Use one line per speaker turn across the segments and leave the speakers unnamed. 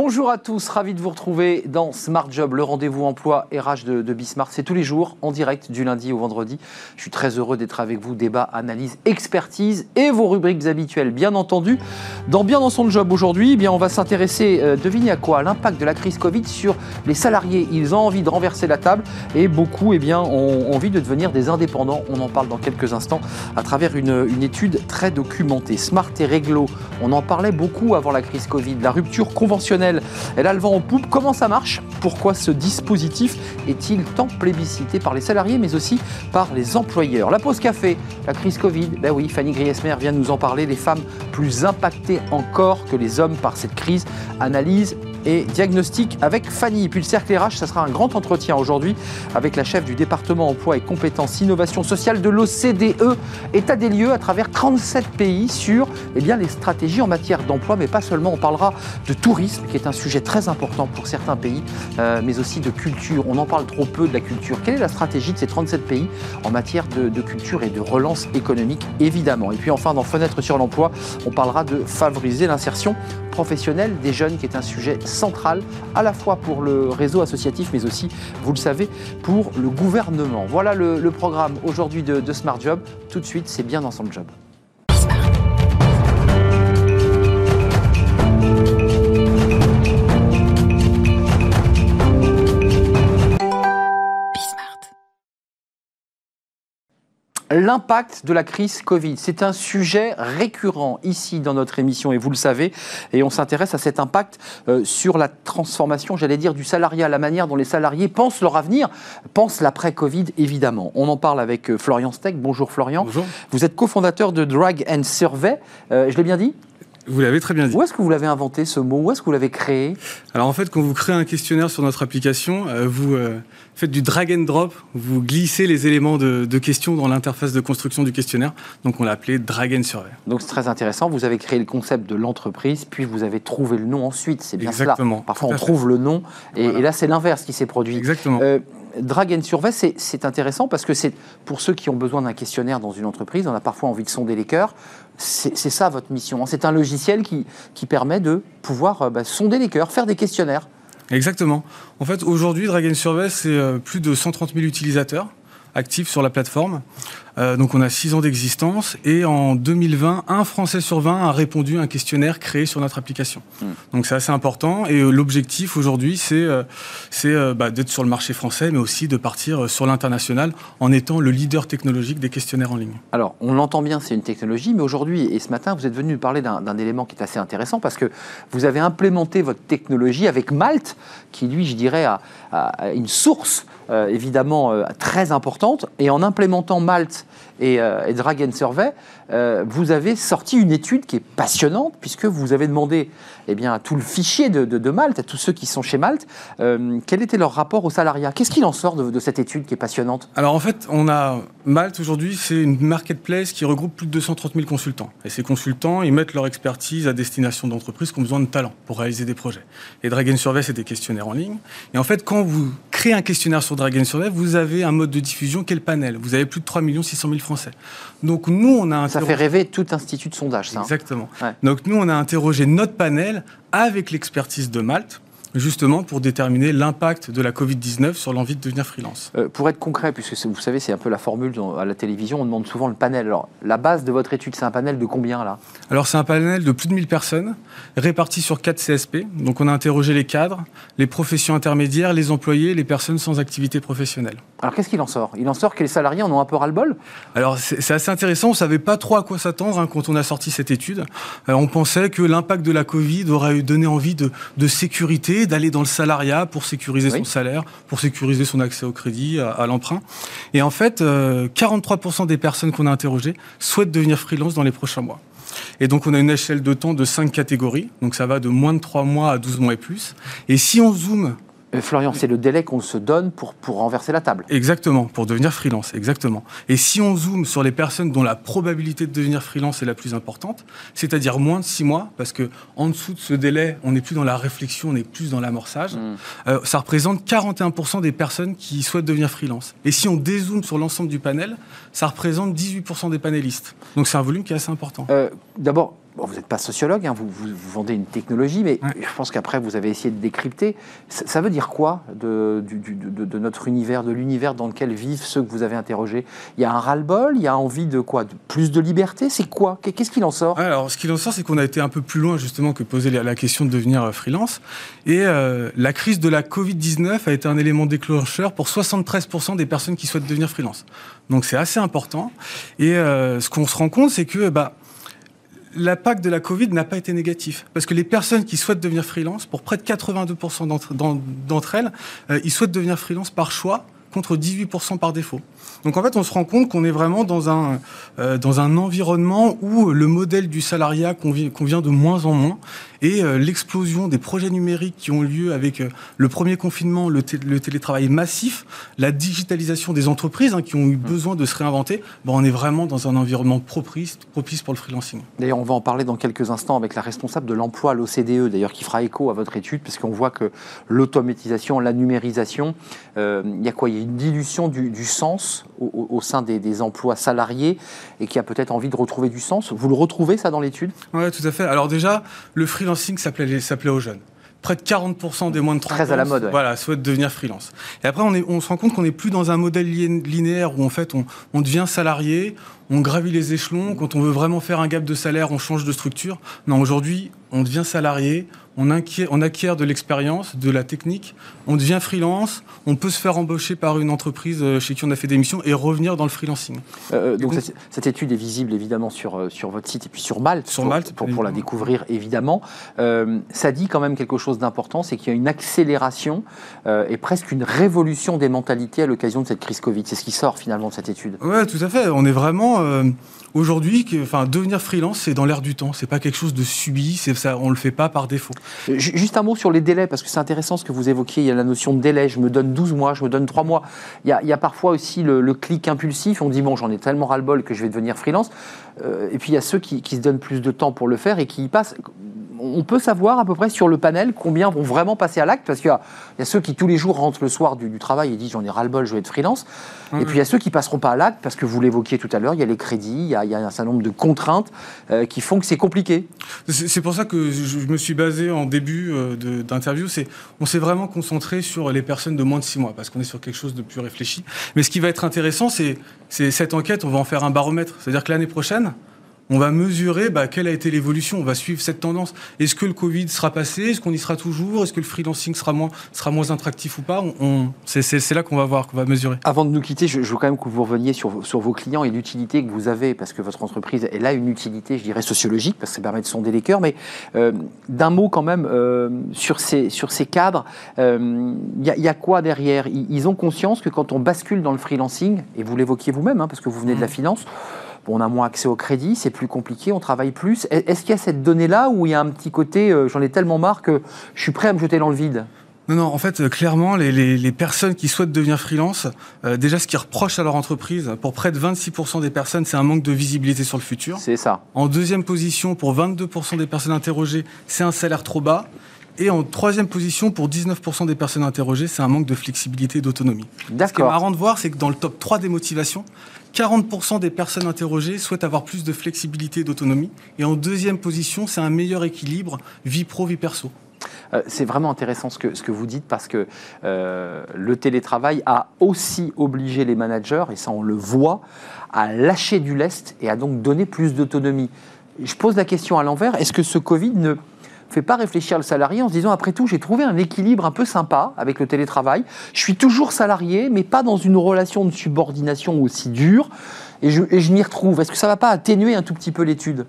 Bonjour à tous, ravi de vous retrouver dans Smart Job, le rendez-vous emploi RH de, de Bismart. C'est tous les jours, en direct, du lundi au vendredi. Je suis très heureux d'être avec vous. Débat, analyse, expertise et vos rubriques habituelles, bien entendu. Dans Bien dans son job aujourd'hui, eh bien, on va s'intéresser, euh, devinez à quoi L'impact de la crise Covid sur les salariés. Ils ont envie de renverser la table et beaucoup eh bien, ont envie de devenir des indépendants. On en parle dans quelques instants à travers une, une étude très documentée. Smart et Réglo, on en parlait beaucoup avant la crise Covid. La rupture conventionnelle elle a le vent en poupe. Comment ça marche? Pourquoi ce dispositif est-il tant plébiscité par les salariés, mais aussi par les employeurs? La pause café, la crise Covid, ben oui, Fanny Griesmer vient nous en parler. Les femmes plus impactées encore que les hommes par cette crise. Analyse et diagnostic avec Fanny. puis le cercle RH, ça sera un grand entretien aujourd'hui avec la chef du département emploi et compétences innovation sociale de l'OCDE. État des lieux à travers 37 pays sur eh bien, les stratégies en matière d'emploi, mais pas seulement. On parlera de tourisme, qui est un sujet très important pour certains pays, euh, mais aussi de culture. On en parle trop peu de la culture. Quelle est la stratégie de ces 37 pays en matière de, de culture et de relance économique, évidemment? Et puis enfin, dans Fenêtre sur l'emploi, on parlera de favoriser l'insertion professionnelle des jeunes, qui est un sujet centrale, à la fois pour le réseau associatif, mais aussi, vous le savez, pour le gouvernement. Voilà le, programme aujourd'hui de, de Smart Job. Tout de suite, c'est bien dans son job. L'impact de la crise Covid, c'est un sujet récurrent ici dans notre émission et vous le savez, et on s'intéresse à cet impact euh, sur la transformation, j'allais dire, du salariat, la manière dont les salariés pensent leur avenir, pensent l'après-Covid évidemment. On en parle avec euh, Florian Steck. Bonjour Florian.
Bonjour.
Vous êtes cofondateur de Drag and Survey. Euh, je l'ai bien dit?
Vous l'avez très bien dit.
Où est-ce que vous l'avez inventé ce mot? Où est-ce que vous l'avez créé?
Alors en fait, quand vous créez un questionnaire sur notre application, vous faites du drag and drop, vous glissez les éléments de, questions dans l'interface de construction du questionnaire. Donc on l'a appelé drag and survey.
Donc c'est très intéressant. Vous avez créé le concept de l'entreprise, puis vous avez trouvé le nom ensuite. C'est bien
Exactement.
cela. Parfois on trouve le nom, et, là c'est l'inverse qui s'est produit.
Exactement. Euh,
drag survey, c'est intéressant parce que c'est pour ceux qui ont besoin d'un questionnaire dans une entreprise, on a parfois envie de sonder les cœurs. C'est ça votre mission. C'est un logiciel qui, permet de pouvoir euh, bah, sonder les cœurs, faire des questionnaires.
Exactement. En fait, aujourd'hui, Dragon Survey, c'est euh, plus de 130 000 utilisateurs actifs sur la plateforme. Euh, donc on a 6 ans d'existence et en 2020, un Français sur 20 a répondu à un questionnaire créé sur notre application. Hmm. Donc c'est assez important et euh, l'objectif aujourd'hui, c'est bah, d'être sur le marché français, mais aussi de partir sur l'international en étant le leader technologique des questionnaires en ligne.
Alors on l'entend bien, c'est une technologie, mais aujourd'hui et ce matin, vous êtes venu nous parler d'un élément qui est assez intéressant parce que vous avez implémenté votre technologie avec Malte, qui lui, je dirais, a, une source euh, évidemment euh, très importante. Et en implémentant Malte et, euh, Dragon Survey, euh, vous avez sorti une étude qui est passionnante, puisque vous avez demandé eh bien, à tout le fichier de, Malte, à tous ceux qui sont chez Malte, euh, quel était leur rapport au salariat. Qu'est-ce qu'il en sort de, cette étude qui est passionnante?
Alors en fait, on a Malte aujourd'hui, c'est une marketplace qui regroupe plus de 230 000 consultants. Et ces consultants, ils mettent leur expertise à destination d'entreprises qui ont besoin de talent pour réaliser des projets. Et Dragon Survey, c'est des questionnaires en ligne. Et en fait, quand vous créez un questionnaire sur Dragon Survey, vous avez un mode de diffusion qui est le panel. Vous avez plus de 3 600 000 Français. Donc nous, on a
un ça fait rêver tout institut de sondage, ça.
Hein. Exactement. Donc nous, on a interrogé notre panel avec l'expertise de Malte justement pour déterminer l'impact de la Covid-19 sur l'envie de devenir freelance.
Euh, pour être concret, puisque vous savez, c'est un peu la formule à la télévision, on demande souvent le panel. Alors, la base de votre étude, c'est un panel de combien là?
Alors, c'est un panel de plus de 1000 personnes répartis sur 4 CSP. Donc, on a interrogé les cadres, les professions intermédiaires, les employés, les personnes sans activité professionnelle.
Alors, qu'est-ce qu'il en sort? Il en sort que les salariés en ont un peu ras-le-bol?
Alors, c'est assez intéressant. On ne savait pas trop à quoi s'attendre hein, quand on a sorti cette étude. Euh, on pensait que l'impact de la Covid aurait donné envie de, de sécurité d'aller dans le salariat pour sécuriser son salaire, pour sécuriser son accès au crédit, à, l'emprunt. Et en fait, 43% euh, des personnes qu'on a interrogées souhaitent devenir freelance dans les prochains mois. Et donc, on a une échelle de temps de 5 catégories. Donc, ça va de moins de 3 mois à 12 mois et plus. Et si on zoome
euh, Florian, c'est le délai qu'on se donne pour, pour renverser la table.
Exactement, pour devenir freelance, exactement. Et si on zoome sur les personnes dont la probabilité de devenir freelance est la plus importante, c'est-à-dire moins de six mois, parce que en dessous de ce délai, on n'est plus dans la réflexion, on est plus dans l'amorçage, hmm. euh, ça représente 41% des personnes qui souhaitent devenir freelance. Et si on dézoome sur l'ensemble du panel, ça représente 18% des panélistes. Donc c'est un volume qui est assez important.
Euh, d'abord, vous n'êtes pas sociologue, hein, vous, vous, vendez une technologie, mais je pense qu'après, vous avez essayé de décrypter. Ça, veut dire quoi de, de, notre univers, de l'univers dans lequel vivent ceux que vous avez interrogés? Il y a un ras-le-bol Il y a envie de quoi? De Plus de liberté? C'est quoi? Qu'est-ce qu'il en sort?
Alors, ce qu'il en sort, c'est qu'on a été un peu plus loin, justement, que poser la question de devenir euh, freelance. Et euh, la crise de la Covid-19 a été un élément déclencheur pour 73% des personnes qui souhaitent devenir freelance. Donc, c'est assez important. Et euh, ce qu'on se rend compte, c'est que... Bah, l'impact de la Covid n'a pas été négatif. Parce que les personnes qui souhaitent devenir freelance, pour près de 82% d'entre elles, euh, ils souhaitent devenir freelance par choix contre 18% par défaut. Donc en fait, on se rend compte qu'on est vraiment dans un, euh, dans un environnement où le modèle du salariat convient, de moins en moins et euh, l'explosion des projets numériques qui ont lieu avec euh, le premier confinement, le, télétravail massif, la digitalisation des entreprises hein, qui ont eu mmh. besoin de se réinventer, ben, on est vraiment dans un environnement propice, propice pour le freelancing.
D'ailleurs, on va en parler dans quelques instants avec la responsable de l'emploi à l'OCDE, d'ailleurs qui fera écho à votre étude, parce qu'on voit que l'automatisation, la numérisation, il y a quoi? Il y a une dilution du, du sens au, sein des, emplois salariés et qui a peut-être envie de retrouver du sens. Vous le retrouvez ça dans l'étude?
Oui, tout à fait. Alors déjà, le freelancing s'appelait aux jeunes près de 40% des moins de 30
Très à la mode.
Voilà, souhaitent devenir freelance. Et après, on, est, on se rend compte qu'on n'est plus dans un modèle linéaire où en fait on, on, devient salarié, on gravit les échelons. Quand on veut vraiment faire un gap de salaire, on change de structure. Non, aujourd'hui, on devient salarié, on acquiert, on acquiert de l'expérience, de la technique, on devient freelance, on peut se faire embaucher par une entreprise euh, chez qui on a fait des missions et revenir dans le freelancing.
Euh, euh, donc, cette, étude est visible évidemment sur, sur votre site et puis sur Malte,
sur Malte
pour, pour, la découvrir évidemment. ça dit quand même quelque chose d'important, c'est qu'il y a une accélération et presque une révolution des mentalités à l'occasion de cette crise Covid. C'est ce qui sort finalement de cette étude.
Oui, tout à fait. On est vraiment aujourd'hui, enfin, devenir freelance, c'est dans l'air du temps. C'est pas quelque chose de subi. C'est ça, on le fait pas par défaut.
Juste un mot sur les délais, parce que c'est intéressant ce que vous évoquiez. Il y a la notion de délai. Je me donne 12 mois, je me donne 3 mois. Il y a, parfois aussi le, clic impulsif. On dit, bon, j'en ai tellement ras-le-bol que je vais devenir freelance. Euh, et puis il y a ceux qui, qui, se donnent plus de temps pour le faire et qui y passent on peut savoir à peu près sur le panel combien vont vraiment passer à l'acte Parce qu'il y, a ceux qui tous les jours rentrent le soir du, travail et disent j'en ai ras-le-bol, je vais être freelance. Et puis il y a ceux qui passeront pas à l'acte parce que vous l'évoquiez tout à l'heure, il y a les crédits, il y a, un certain nombre de contraintes euh, qui font que c'est compliqué.
C'est pour ça que je me suis basé en début euh, d'interview. On s'est vraiment concentré sur les personnes de moins de six mois parce qu'on est sur quelque chose de plus réfléchi. Mais ce qui va être intéressant, c'est cette enquête, on va en faire un baromètre. C'est-à-dire que l'année prochaine, on va mesurer bah, quelle a été l'évolution, on va suivre cette tendance. Est-ce que le Covid sera passé? Est-ce qu'on y sera toujours? Est-ce que le freelancing sera moins, sera moins attractif ou pas? On, C'est là qu'on va voir, qu'on va mesurer.
Avant de nous quitter, je, veux quand même que vous reveniez sur, sur vos clients et l'utilité que vous avez, parce que votre entreprise, elle a une utilité, je dirais, sociologique, parce que ça permet de sonder les cœurs, mais euh, d'un mot quand même euh, sur, ces, sur ces cadres, il euh, y, a quoi derrière? Ils, ont conscience que quand on bascule dans le freelancing, et vous l'évoquiez vous-même, hein, parce que vous venez de la mmh. Finance, on a moins accès au crédit, c'est plus compliqué, on travaille plus. Est-ce qu'il y a cette donnée-là où il y a un petit côté, euh, j'en ai tellement marre que je suis prêt à me jeter dans le vide?
Non, non, en fait, euh, clairement, les, personnes qui souhaitent devenir freelance, euh, déjà ce qu'ils reprochent à leur entreprise, pour près de 26% des personnes, c'est un manque de visibilité sur le futur.
C'est ça.
En deuxième position, pour 22% des personnes interrogées, c'est un salaire trop bas. Et en troisième position, pour 19% des personnes interrogées, c'est un manque de flexibilité et d'autonomie.
D'accord.
Ce qui est marrant de voir, c'est que dans le top 3 des motivations, 40% des personnes interrogées souhaitent avoir plus de flexibilité et d'autonomie. Et en deuxième position, c'est un meilleur équilibre vie pro, vie perso.
Euh, c'est vraiment intéressant ce que, ce que vous dites parce que euh, le télétravail a aussi obligé les managers, et ça on le voit, à lâcher du lest et à donc donner plus d'autonomie. Je pose la question à l'envers, est-ce que ce Covid ne, fait pas réfléchir le salarié en se disant après tout j'ai trouvé un équilibre un peu sympa avec le télétravail. Je suis toujours salarié mais pas dans une relation de subordination aussi dure et je, je m'y retrouve. Est-ce que ça va pas atténuer un tout petit peu l'étude?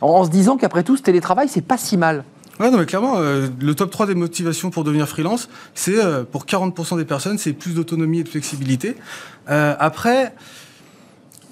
En, se disant qu'après tout ce télétravail c'est pas si mal.
Ouais, non, mais clairement, euh, le top 3 des motivations pour devenir freelance, c'est euh, pour 40% des personnes, c'est plus d'autonomie et de flexibilité. Euh, après,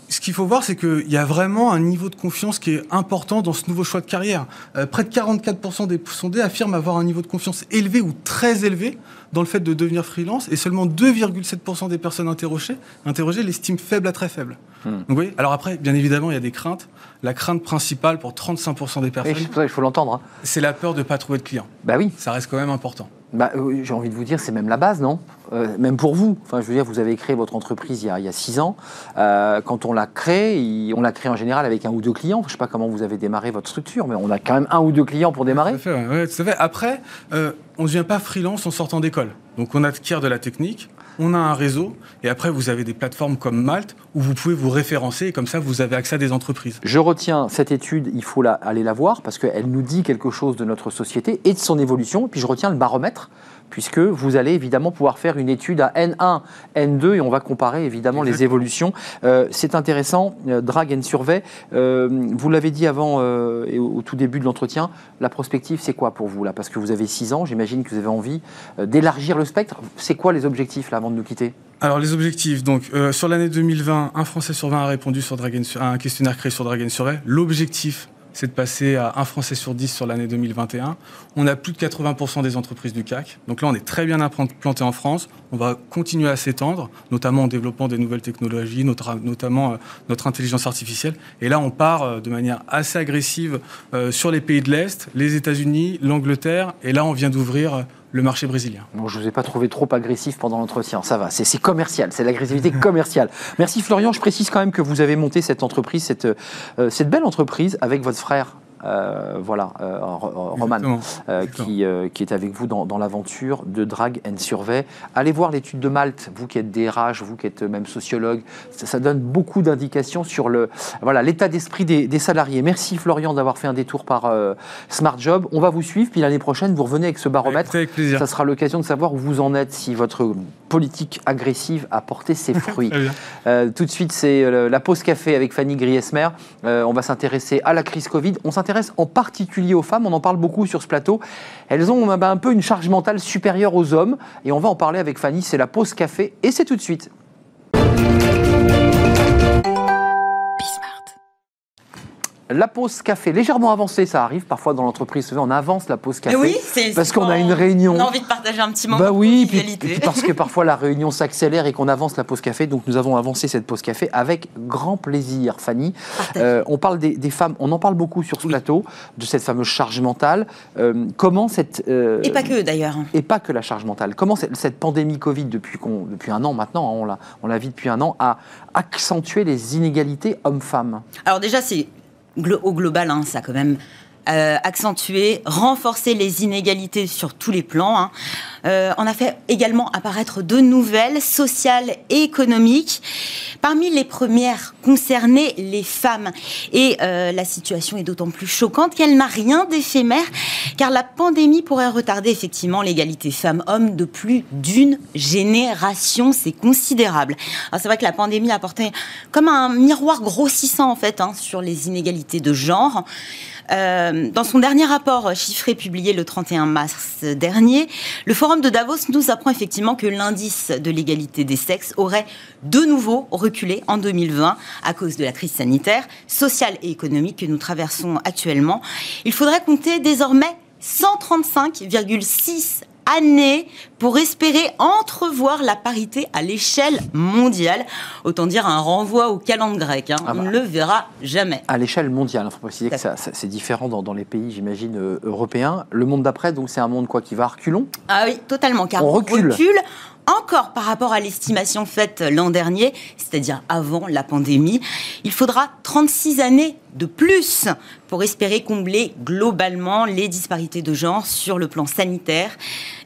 ce qu'il faut voir, c'est qu'il y a vraiment un niveau de confiance qui est important dans ce nouveau choix de carrière. Euh, près de 44% des sondés affirment avoir un niveau de confiance élevé ou très élevé dans le fait de devenir freelance, et seulement 2,7% des personnes interrogées, interrogées l'estiment faible à très faible. Hmm. Donc, vous voyez, alors après, bien évidemment, il y a des craintes. La crainte principale pour 35% des personnes,
il faut l'entendre. Hein.
C'est la peur de ne pas trouver de clients.
Bah oui.
Ça reste quand même important.
Bah, euh, J'ai envie de vous dire, c'est même la base, non? Euh, Même pour vous. Enfin, je veux dire, vous avez créé votre entreprise il y a, six ans. Euh, quand on l'a créé, on l'a créé en général avec un ou deux clients. Je ne sais pas comment vous avez démarré votre structure, mais on a quand même un ou deux clients pour démarrer.
Tout à fait. tout à fait. Après, on ne devient pas freelance en sortant d'école. Donc on acquiert de la technique, on a un réseau, et après vous avez des plateformes comme Malte où vous pouvez vous référencer, et comme ça vous avez accès à des entreprises.
Je retiens cette étude, il faut aller la voir, parce qu'elle nous dit quelque chose de notre société et de son évolution, puis je retiens le baromètre puisque vous allez évidemment pouvoir faire une étude à N1, N2, et on va comparer évidemment les évolutions. Euh, c'est intéressant, euh, Drag and Survey, euh, vous l'avez dit avant et au, tout début de l'entretien, la prospective, c'est quoi pour vous là? Parce que vous avez 6 ans, j'imagine que vous avez envie d'élargir le spectre. C'est quoi les objectifs là avant de nous quitter?
Alors les objectifs, donc sur l'année 2020, un Français sur 20 a répondu sur Dragon, à un questionnaire créé sur Dragon Survey. L'objectif c'est de passer à un Français sur 10 sur l'année 2021. On a plus de 80% des entreprises du CAC. Donc là, on est très bien implanté en France. On va continuer à s'étendre, notamment en développant des nouvelles technologies, notamment euh, notre intelligence artificielle. Et là, on part euh, de manière assez agressive euh, sur les pays de l'Est, les États-Unis, l'Angleterre. Et là, on vient d'ouvrir le marché brésilien.
Je ne vous ai pas trouvé trop agressif pendant l'entretien, ça va, c'est commercial, c'est l'agressivité commerciale. Merci Florian, je précise quand même que vous avez monté cette entreprise, cette, euh, cette belle entreprise avec votre frère euh, voilà, euh, Roman, euh, qui, qui, est avec vous dans, l'aventure de Drag and Survey. Allez voir l'étude de Malte, vous qui êtes DRH, vous qui êtes même sociologue, ça, donne beaucoup d'indications sur le voilà l'état d'esprit des, salariés. Merci Florian d'avoir fait un détour par Smart Job. On va vous suivre, puis l'année prochaine, vous revenez avec ce baromètre.
Avec.
Ça sera l'occasion de savoir où vous en êtes, si votre politique agressive a porté ses fruits. tout de suite, c'est la pause café avec Fanny Griesmer. on va s'intéresser à la crise Covid. On s'intéresse en particulier aux femmes, on en parle beaucoup sur ce plateau. Elles ont bah, un peu une charge mentale supérieure aux hommes, et on va en parler avec Fanny, c'est la pause café, et c'est tout de suite. La pause café, légèrement avancée, ça arrive parfois dans l'entreprise. On avance la pause café.
Oui,
parce qu'on a une réunion.
On a envie de partager un petit moment.
Bah oui, puis, parce que parfois la réunion s'accélère et qu'on avance la pause café. Donc nous avons avancé cette pause café avec grand plaisir, Fanny. Euh, on parle des, femmes, on en parle beaucoup sur ce plateau, de cette fameuse charge mentale. Euh, comment cette.
Euh, et pas que d'ailleurs.
Et pas que la charge mentale. Comment cette, cette pandémie Covid, depuis, depuis un an maintenant, hein, on la vit depuis un an, a accentué les inégalités hommes-femmes?
Alors déjà, c'est au global, hein, ça a quand même euh, accentué, renforcé les inégalités sur tous les plans. Hein. Euh, on a fait également apparaître de nouvelles sociales et économiques. Parmi les premières concernées, les femmes. Et euh, la situation est d'autant plus choquante qu'elle n'a rien d'éphémère, car la pandémie pourrait retarder effectivement l'égalité femmes-hommes de plus d'une génération. C'est considérable. C'est vrai que la pandémie a apporté comme un miroir grossissant en fait hein, sur les inégalités de genre. Euh, dans son dernier rapport chiffré publié le 31 mars dernier, le Forum de Davos nous apprend effectivement que l'indice de l'égalité des sexes aurait de nouveau reculé en 2020 à cause de la crise sanitaire, sociale et économique que nous traversons actuellement. Il faudrait compter désormais 135,6 années pour espérer entrevoir la parité à l'échelle mondiale. Autant dire un renvoi au calendrier grec. Hein. Ah On bah. ne le verra jamais.
À l'échelle mondiale, il faut préciser que c'est différent dans, les pays, j'imagine, euh, européens. Le monde d'après, donc c'est un monde quoi qui va à reculons?
Ah oui, totalement, car on, recule encore par rapport à l'estimation faite l'an dernier, c'est-à-dire avant la pandémie. Il faudra 36 années de plus pour espérer combler globalement les disparités de genre sur le plan sanitaire,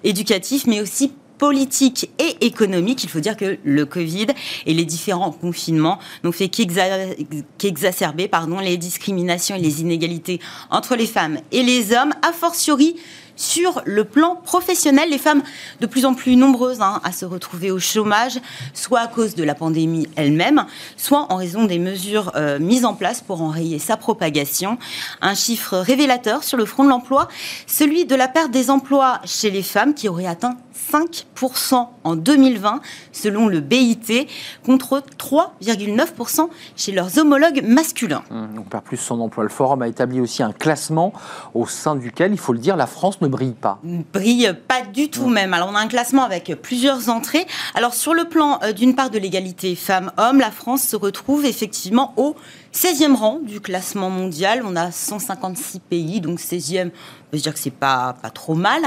éducatif, mais aussi politique et économique. Il faut dire que le Covid et les différents confinements n'ont fait qu'exacerber les discriminations et les inégalités entre les femmes et les hommes, a fortiori sur le plan professionnel, les femmes de plus en plus nombreuses hein, à se retrouver au chômage, soit à cause de la pandémie elle-même, soit en raison des mesures euh, mises en place pour enrayer sa propagation. Un chiffre révélateur sur le front de l'emploi, celui de la perte des emplois chez les femmes qui aurait atteint 5% en 2020 selon le BIT contre 3,9% chez leurs homologues masculins.
Mmh, on perd plus son emploi. Le forum a établi aussi un classement au sein duquel, il faut le dire, la France ne brille pas.
Ne brille pas du tout même. Alors on a un classement avec plusieurs entrées. Alors sur le plan euh, d'une part de l'égalité femmes-hommes, la France se retrouve effectivement au 16e rang du classement mondial. On a 156 pays, donc 16e, on peut se dire que c'est pas, pas trop mal.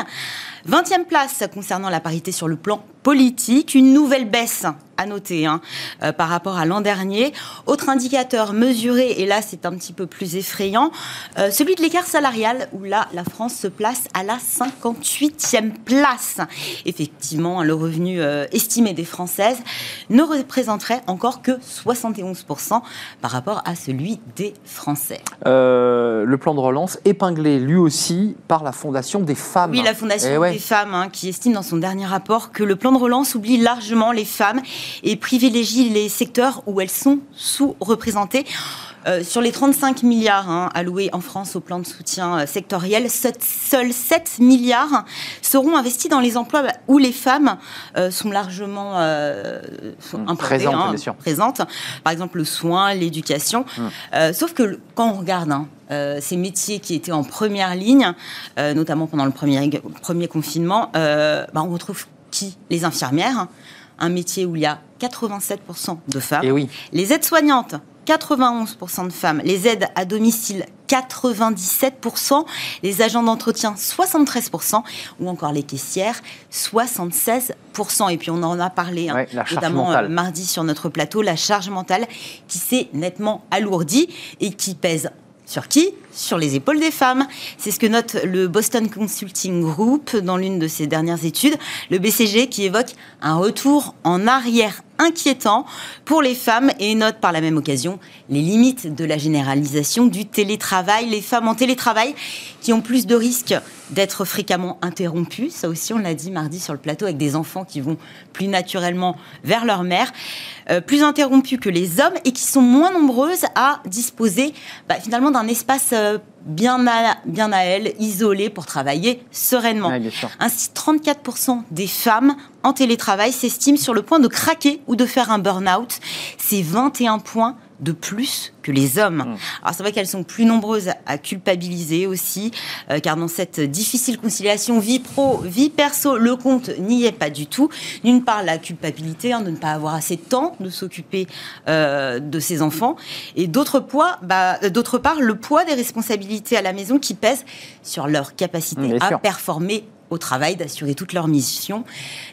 20e place concernant la parité sur le plan politique, une nouvelle baisse à noter hein, euh, par rapport à l'an dernier. Autre indicateur mesuré, et là c'est un petit peu plus effrayant, euh, celui de l'écart salarial, où là la France se place à la 58e place. Effectivement, le revenu euh, estimé des Françaises ne représenterait encore que 71% par rapport à celui des Français.
le plan de relance épinglé lui aussi par la Fondation des femmes.
Oui, la Fondation eh des femmes hein, qui estime dans son dernier rapport que le plan de relance oublie largement les femmes et privilégie les secteurs où elles sont sous-représentées. Euh, sur les 35 milliards hein, alloués en France au plan de soutien euh, sectoriel, seuls 7 milliards seront investis dans les emplois où les femmes euh, sont largement
mmh, présentes, hein,
présentes, Par exemple, le soin, l'éducation. Mmh. sauf que quand on regarde hein, ces métiers qui étaient en première ligne, notamment pendant le premier, premier confinement, bah, on retrouve qui Les infirmières, un métier où il y a 87% de femmes.
Et eh oui.
Les aides-soignantes, 91% de femmes. Les aides à domicile, 97%. Les agents d'entretien, 73%. Ou encore les caissières, 76%. Et puis on en a parlé, hein, notamment euh, mardi sur notre plateau, la charge mentale qui s'est nettement alourdie et qui pèse sur qui Sur les épaules des femmes. C'est ce que note le Boston Consulting Group dans l'une de ses dernières études. Le BCG qui évoque un retour en arrière inquiétant pour les femmes et note par la même occasion les limites de la généralisation du télétravail. Les femmes en télétravail qui ont plus de risques d'être fréquemment interrompues, ça aussi on l'a dit mardi sur le plateau, avec des enfants qui vont plus naturellement vers leur mère, euh, plus interrompues que les hommes et qui sont moins nombreuses à disposer bah, finalement d'un espace euh, bien à, bien à elles, isolées pour travailler sereinement. Ainsi, 34% des femmes en télétravail s'estiment sur le point de craquer ou de faire un burn-out. C'est 21 points de plus que les hommes. Mmh. Alors c'est vrai qu'elles sont plus nombreuses à culpabiliser aussi, euh, car dans cette difficile conciliation vie pro, vie perso, le compte n'y est pas du tout. D'une part, la culpabilité hein, de ne pas avoir assez de temps de s'occuper euh, de ses enfants, et d'autre bah, d'autre part, le poids des responsabilités à la maison qui pèsent sur leur capacité à performer au travail, d'assurer toutes leurs missions.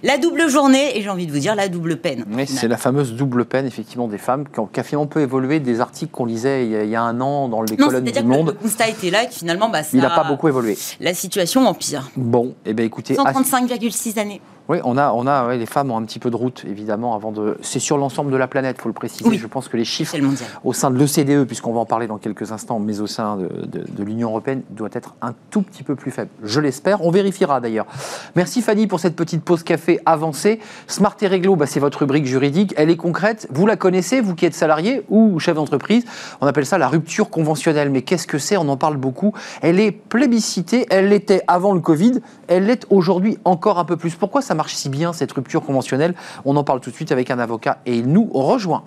La double journée, et j'ai envie de vous dire la double peine.
Oui, c'est la fameuse double peine, effectivement, des femmes, qui a finalement peu évolué des articles qu'on lisait il y, a, un an dans les colonnes du Monde.
Le constat était là, et finalement, bah,
il n'a pas beaucoup évolué.
La situation empire.
Bon, et eh bien écoutez.
135,6 années.
Oui, on a, on a les femmes ont un petit peu de route, évidemment, avant de. C'est sur l'ensemble de la planète, il faut le préciser. Je pense que les chiffres au sein de l'OCDE, puisqu'on va en parler dans quelques instants, mais au sein de, de, l'Union européenne, doivent être un tout petit peu plus faibles. Je l'espère. On vérifiera d'ailleurs. Merci Fanny pour cette petite pause café avancée. Smart et Réglo, bah, c'est votre rubrique juridique. Elle est concrète. Vous la connaissez, vous qui êtes salarié ou chef d'entreprise. On appelle ça la rupture conventionnelle. Mais qu'est-ce que c'est? On en parle beaucoup. Elle est plébiscitée. Elle l'était avant le Covid. Elle l'est aujourd'hui encore un peu plus. Pourquoi ça marche si bien cette rupture conventionnelle On en parle tout de suite avec un avocat et il nous rejoint.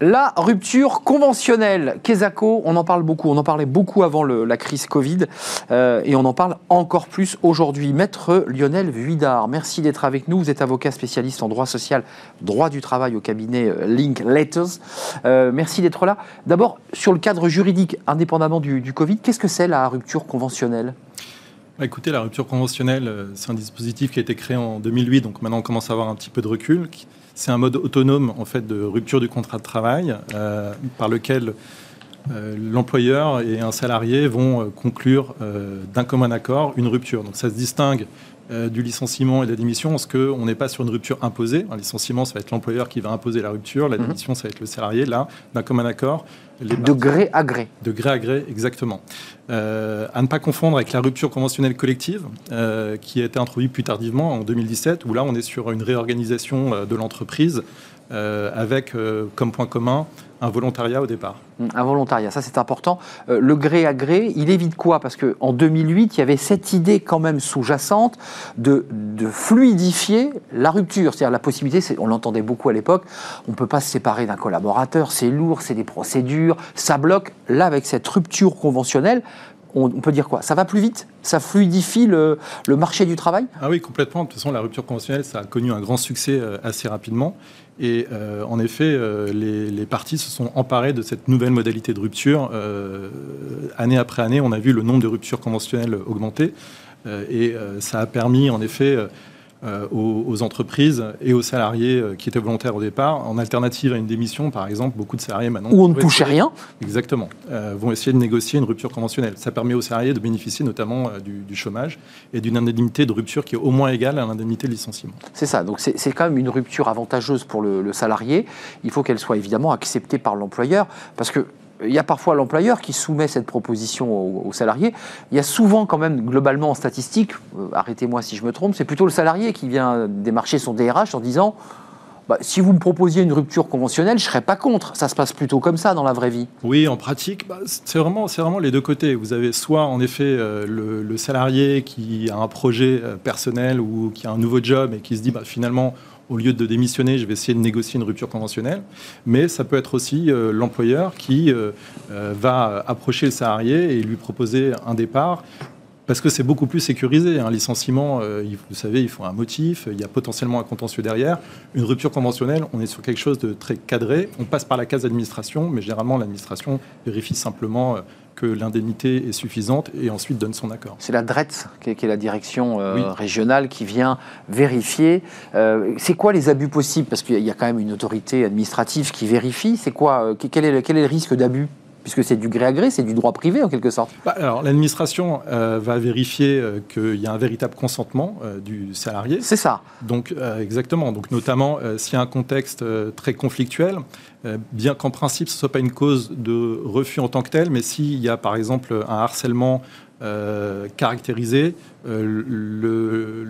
La rupture conventionnelle, Kesako, on en parle beaucoup, on en parlait beaucoup avant la crise Covid euh, et on en parle encore plus aujourd'hui. Maître Lionel Vuidard, merci d'être avec nous. Vous êtes avocat spécialiste en droit social, droit du travail au cabinet euh, Link Letters. Euh, merci d'être là. D'abord, sur le cadre juridique, indépendamment du, Covid, qu'est-ce que c'est la rupture conventionnelle?
Bah, écoutez, la rupture conventionnelle, c'est un dispositif qui a été créé en 2008, donc maintenant on commence à avoir un petit peu de recul, c'est un mode autonome en fait de rupture du contrat de travail euh, par lequel euh, l'employeur et un salarié vont euh, conclure d'un commun accord une rupture. Donc ça se distingue du licenciement et de la démission, parce qu'on n'est pas sur une rupture imposée. Un licenciement, ça va être l'employeur qui va imposer la rupture. La mhm. démission, ça va être le salarié. Là, d'un commun accord,
de gré à gré.
De gré à gré, exactement. Euh, à ne pas confondre avec la rupture conventionnelle collective, euh, qui a été introduite plus tardivement en 2017, où là on est sur une réorganisation euh, de l'entreprise avec comme point commun un volontariat au départ.
Un volontariat, ça c'est important. le gré à gré, il évite quoi? Parce qu'en 2008, il y avait cette idée quand même sous-jacente de, fluidifier la rupture. C'est-à-dire la possibilité, on l'entendait beaucoup à l'époque, on ne peut pas se séparer d'un collaborateur, c'est lourd, c'est des procédures, ça bloque. Là, avec cette rupture conventionnelle, on, peut dire quoi? Ça va plus vite? Ça fluidifie le, marché du travail?
Ah oui, complètement. De toute façon, la rupture conventionnelle, ça a connu un grand succès euh, assez rapidement. Et euh, en effet, euh, les, partis se sont emparés de cette nouvelle modalité de rupture. année après année, on a vu le nombre de ruptures conventionnelles augmenter. et ça a permis, en effet, euh, aux, entreprises et aux salariés euh, qui étaient volontaires au départ. En alternative à une démission, par exemple, beaucoup de salariés maintenant...
Où on ne touchait rien
Exactement. Euh, vont essayer de négocier une rupture conventionnelle. Ça permet aux salariés de bénéficier notamment du, chômage et d'une indemnité de rupture qui est au moins égale à l'indemnité de licenciement.
C'est ça. Donc c'est quand même une rupture avantageuse pour le, le salarié. Il faut qu'elle soit évidemment acceptée par l'employeur parce que il y a parfois l'employeur qui soumet cette proposition aux, salariés. Il y a souvent quand même, globalement en statistique, euh, arrêtez-moi si je me trompe, c'est plutôt le salarié qui vient démarcher son DRH en disant bah, si vous me proposiez une rupture conventionnelle, je serais pas contre. Ça se passe plutôt comme ça dans la vraie vie.
Oui, en pratique, bah, c'est vraiment, vraiment les deux côtés. Vous avez soit, en effet, euh, le, salarié qui a un projet euh, personnel ou qui a un nouveau job et qui se dit, bah, finalement, au lieu de démissionner, je vais essayer de négocier une rupture conventionnelle. Mais ça peut être aussi euh, l'employeur qui euh, euh, va approcher le salarié et lui proposer un départ. Parce que c'est beaucoup plus sécurisé. Un licenciement, vous savez, il faut un motif, il y a potentiellement un contentieux derrière. Une rupture conventionnelle, on est sur quelque chose de très cadré. On passe par la case d'administration, mais généralement l'administration vérifie simplement que l'indemnité est suffisante et ensuite donne son accord.
C'est la DRETS, qui est, la direction euh, régionale, qui vient vérifier. Euh, c'est quoi les abus possibles? Parce qu'il y a quand même une autorité administrative qui vérifie. C'est quoi euh, quel, est, quel est le risque d'abus? Puisque c'est du gré à gré, c'est du droit privé en quelque sorte.
Bah, alors l'administration va vérifier qu'il y a un véritable consentement du salarié.
C'est ça.
Donc exactement. Donc notamment s'il y a un contexte très conflictuel, euh, bien qu'en principe ce ne soit pas une cause de refus en tant que tel, mais s'il y a par exemple un harcèlement euh, caractérisé, euh,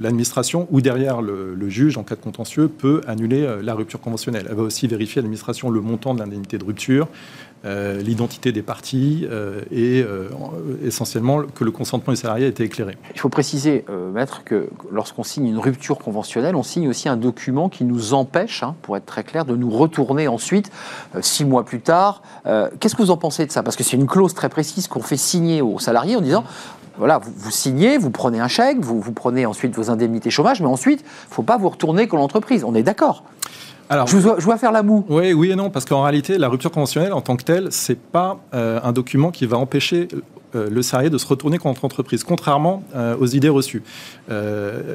l'administration ou derrière le, juge, en cas de contentieux, peut annuler la rupture conventionnelle. Elle va aussi vérifier l'administration le montant de l'indemnité de rupture, l'identité des parties et essentiellement que le consentement des salariés a été éclairé.
Il faut préciser, maître, que lorsqu'on signe une rupture conventionnelle, on signe aussi un document qui nous empêche, hein, pour être très clair, de nous retourner ensuite, euh, six mois plus tard. Euh, qu'est-ce que vous en pensez de ça? Parce que c'est une clause très précise qu'on fait signer aux salariés en disant voilà, vous, signez, vous prenez un chèque, vous, vous prenez ensuite vos indemnités chômage, mais ensuite, il ne faut pas vous retourner contre l'entreprise. On est d'accord? Alors, je, vois, je vois faire la moue.
Oui, oui et non, parce qu'en réalité, la rupture conventionnelle en tant que telle, c'est pas euh, un document qui va empêcher le salarié de se retourner contre l'entreprise, contrairement aux idées reçues.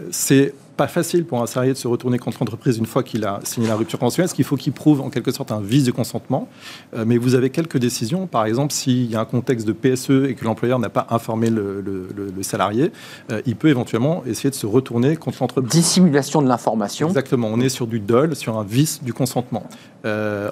c'est pas facile pour un salarié de se retourner contre l'entreprise une fois qu'il a signé la rupture conventionnelle, parce qu'il faut qu'il prouve en quelque sorte un vice de consentement. Euh, mais vous avez quelques décisions, par exemple, s'il y a un contexte de PSE et que l'employeur n'a pas informé le, salarié, euh, il peut éventuellement essayer de se retourner contre l'entreprise.
Dissimulation de l'information.
Exactement, on est sur du DOL, sur un vice du consentement. Euh,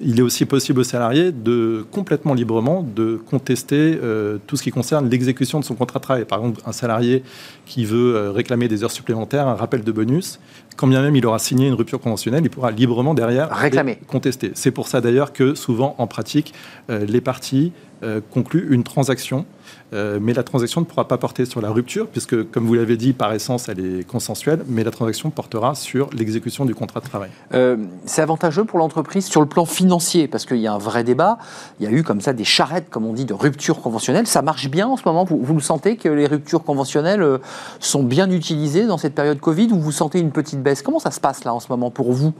il est aussi possible au salarié de complètement librement de contester tout ce qui concerne l'exécution de son contrat de travail. Par exemple, un salarié qui veut réclamer des heures supplémentaires, rappel de bonus, quand bien même il aura signé une rupture conventionnelle, il pourra librement derrière
réclamer,
contester. C'est pour ça d'ailleurs que souvent en pratique, euh, les parties euh, concluent une transaction euh, mais la transaction ne pourra pas porter sur la rupture, puisque, comme vous l'avez dit, par essence, elle est consensuelle, mais la transaction portera sur l'exécution du contrat de travail.
Euh, c'est avantageux pour l'entreprise sur le plan financier, parce qu'il y a un vrai débat. Il y a eu comme ça des charrettes, comme on dit, de rupture conventionnelle. Ça marche bien en ce moment Vous, vous le sentez que les ruptures conventionnelles euh, sont bien utilisées dans cette période Covid, ou vous sentez une petite baisse? Comment ça se passe là en ce moment pour vous?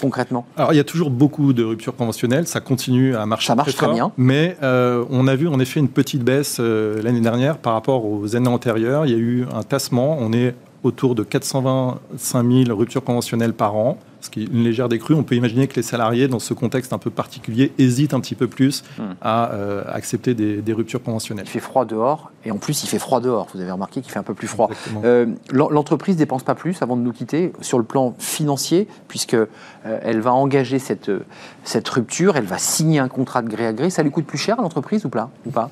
Concrètement?
Alors, il y a toujours beaucoup de ruptures conventionnelles, ça continue à marcher.
Ça marche très, bien.
Mais euh, on a vu en effet une petite baisse euh, l'année dernière par rapport aux années antérieures. Il y a eu un tassement. On est autour de 425 000 ruptures conventionnelles par an ce qui est une légère décrue. On peut imaginer que les salariés, dans ce contexte un peu particulier, hésitent un petit peu plus hmm. à euh, accepter des, ruptures conventionnelles.
Il fait froid dehors, et en plus il fait froid dehors. Vous avez remarqué qu'il fait un peu plus froid. Euh, L'entreprise dépense pas plus avant de nous quitter sur le plan financier, puisque euh, elle va engager cette, cette rupture, elle va signer un contrat de gré à gré. Ça lui coûte plus cher à l'entreprise ou pas, ou pas?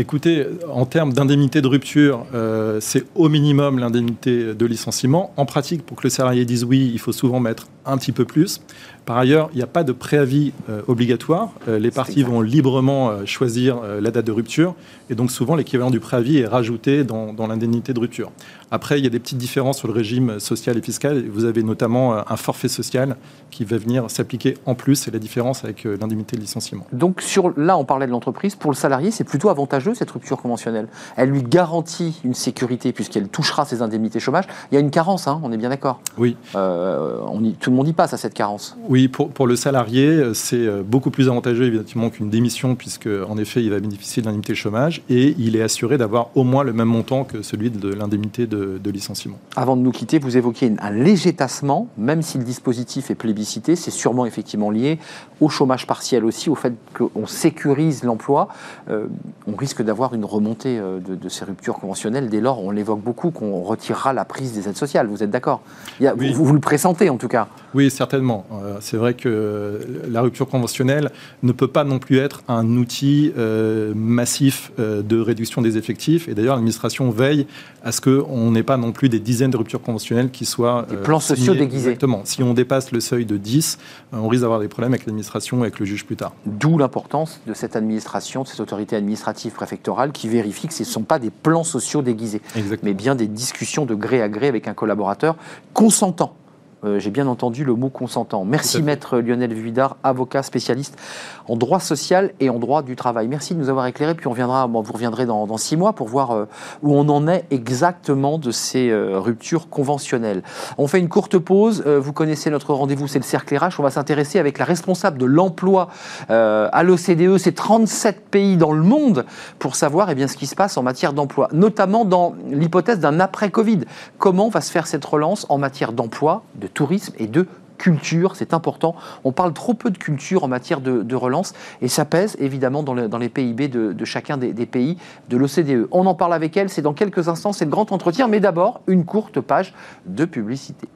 Écoutez, en termes d'indemnité de rupture, euh, c'est au minimum l'indemnité de licenciement. En pratique, pour que le salarié dise oui, il faut souvent mettre un petit peu plus. Par ailleurs, il n'y a pas de préavis euh, obligatoire. Euh, les parties vont librement euh, choisir la date de rupture. Et donc souvent, l'équivalent du préavis est rajouté dans, l'indemnité de rupture. Après, il y a des petites différences sur le régime social et fiscal. Vous avez notamment un forfait social qui va venir s'appliquer en plus. C'est la différence avec l'indemnité de licenciement.
Donc sur, là, on parlait de l'entreprise. Pour le salarié, c'est plutôt avantageux cette rupture conventionnelle? Elle lui garantit une sécurité puisqu'elle touchera ses indemnités chômage? Il y a une carence, hein, on est bien d'accord?
Oui.
on y, tout le monde y passe à cette carence.
Oui, pour, pour le salarié, c'est euh, beaucoup plus avantageux évidemment qu'une démission, puisque en effet, il va bénéficier de l'indemnité chômage et il est assuré d'avoir au moins le même montant que celui de l'indemnité de, licenciement.
Avant de nous quitter, vous évoquiez un léger tassement, même si le dispositif est plébiscité, c'est sûrement effectivement lié au chômage partiel aussi, au fait qu'on sécurise l'emploi. Euh, on risque d'avoir une remontée euh, de, ces ruptures conventionnelles. Dès lors, on l'évoque beaucoup, qu'on retirera la prise des aides sociales. Vous êtes d'accord? Vous, vous, le pressentez en tout cas?
Oui, certainement c'est vrai que la rupture conventionnelle ne peut pas non plus être un outil euh, massif euh, de réduction des effectifs. Et d'ailleurs, l'administration veille à ce qu'on n'ait pas non plus des dizaines de ruptures conventionnelles qui soient...
Des plans euh, sociaux déguisés.
Exactement. Si on dépasse le seuil de 10, on risque d'avoir des problèmes avec l'administration et avec le juge plus tard.
D'où l'importance de cette administration, de cette autorité administrative préfectorale qui vérifie que ce ne sont pas des plans sociaux déguisés, mais bien des discussions de gré à gré avec un collaborateur consentant euh, j'ai bien entendu le mot consentant. Merci maître Lionel Vuidard, avocat spécialiste en droit social et en droit du travail. Merci de nous avoir éclairé, puis on viendra, bon, vous reviendrez dans, six mois pour voir euh, où on en est exactement de ces euh, ruptures conventionnelles. On fait une courte pause, vous connaissez notre rendez-vous, c'est le cercle RH, on va s'intéresser avec la responsable de l'emploi à l'OCDE, c'est 37 pays dans le monde, pour savoir eh bien, ce qui se passe en matière d'emploi, notamment dans l'hypothèse d'un après-Covid. Comment va se faire cette relance en matière d'emploi, de tourisme et de culture, c'est important. On parle trop peu de culture en matière de, relance et ça pèse évidemment dans, les PIB de, chacun des, des, pays de l'OCDE. On en parle avec elle, c'est dans quelques instants, c'est le grand entretien, mais d'abord une courte page de publicité.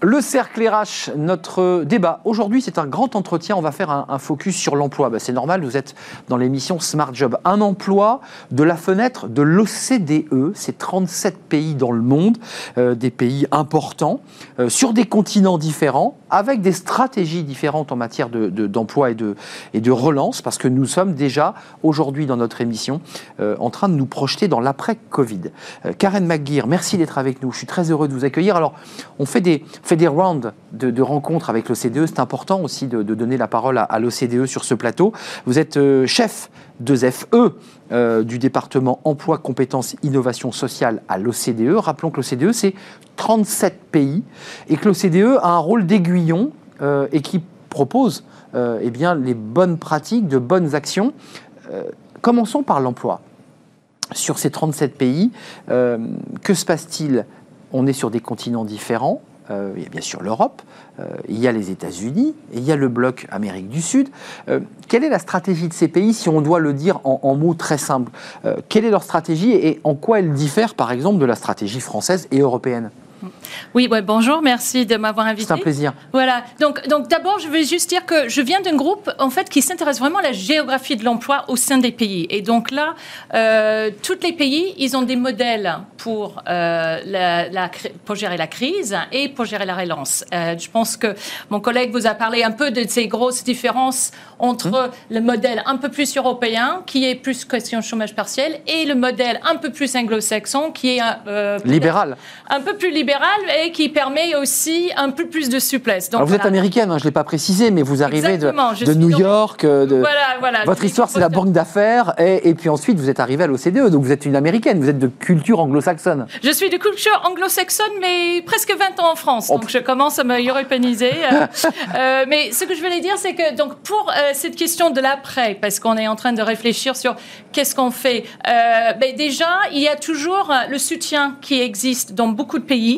Le cercle RH, notre débat. Aujourd'hui, c'est un grand entretien. On va faire un, focus sur l'emploi. Ben, c'est normal, vous êtes dans l'émission Smart Job. Un emploi de la fenêtre de l'OCDE. C'est 37 pays dans le monde, euh, des pays importants, euh, sur des continents différents, avec des stratégies différentes en matière d'emploi de, et, de, et de relance, parce que nous sommes déjà aujourd'hui dans notre émission euh, en train de nous projeter dans l'après-Covid. Karen McGear, merci d'être avec nous. Je suis très heureux de vous accueillir. Alors, on fait des fait des rounds de, rencontres avec l'OCDE. C'est important aussi de, donner la parole à, l'OCDE sur ce plateau. Vous êtes euh, chef de FE euh, du département Emploi, Compétences, Innovation Sociale à l'OCDE. Rappelons que l'OCDE, c'est 37 pays et que l'OCDE a un rôle d'aiguillon euh, et qui propose eh bien, les bonnes pratiques, de bonnes actions. commençons par l'emploi. Sur ces 37 pays, que se passe-t-il? On est sur des continents différents. Euh, il y a bien sûr l'Europe, euh, il y a les États-Unis, il y a le bloc Amérique du Sud. Euh, quelle est la stratégie de ces pays, si on doit le dire en, mots très simples? Quelle est leur stratégie et en quoi elle diffère, par exemple, de la stratégie française et européenne?
Oui, bonjour, merci de m'avoir invité.
C'est un plaisir.
Voilà, donc, donc d'abord, je vais juste dire que je viens d'un groupe en fait qui s'intéresse vraiment à la géographie de l'emploi au sein des pays. Et donc là, euh, tous les pays, ils ont des modèles pour, euh, la, pour gérer la crise et pour gérer la relance. Euh, je pense que mon collègue vous a parlé un peu de ces grosses différences entre hum. le modèle un peu plus européen, qui est plus question chômage partiel, et le modèle un peu plus anglo-saxon, qui est
libéral.
Un peu plus libéral et qui permet aussi un peu plus de souplesse.
Donc, vous êtes américaine, hein, je ne l'ai pas précisé, mais vous arrivez de, de New York. Euh, de... Votre histoire, c'est la banque d'affaires, et, et, puis ensuite, vous êtes arrivée à l'OCDE, donc vous êtes une américaine, vous êtes de culture anglo-saxonne.
Je suis de culture anglo-saxonne, mais presque 20 ans en France, donc je commence à me européaniser. Euh, euh, mais ce que je voulais dire, c'est que donc, pour cette question de l'après, parce qu'on est en train de réfléchir sur qu'est-ce qu'on fait, ben déjà, il y a toujours le soutien qui existe dans beaucoup de pays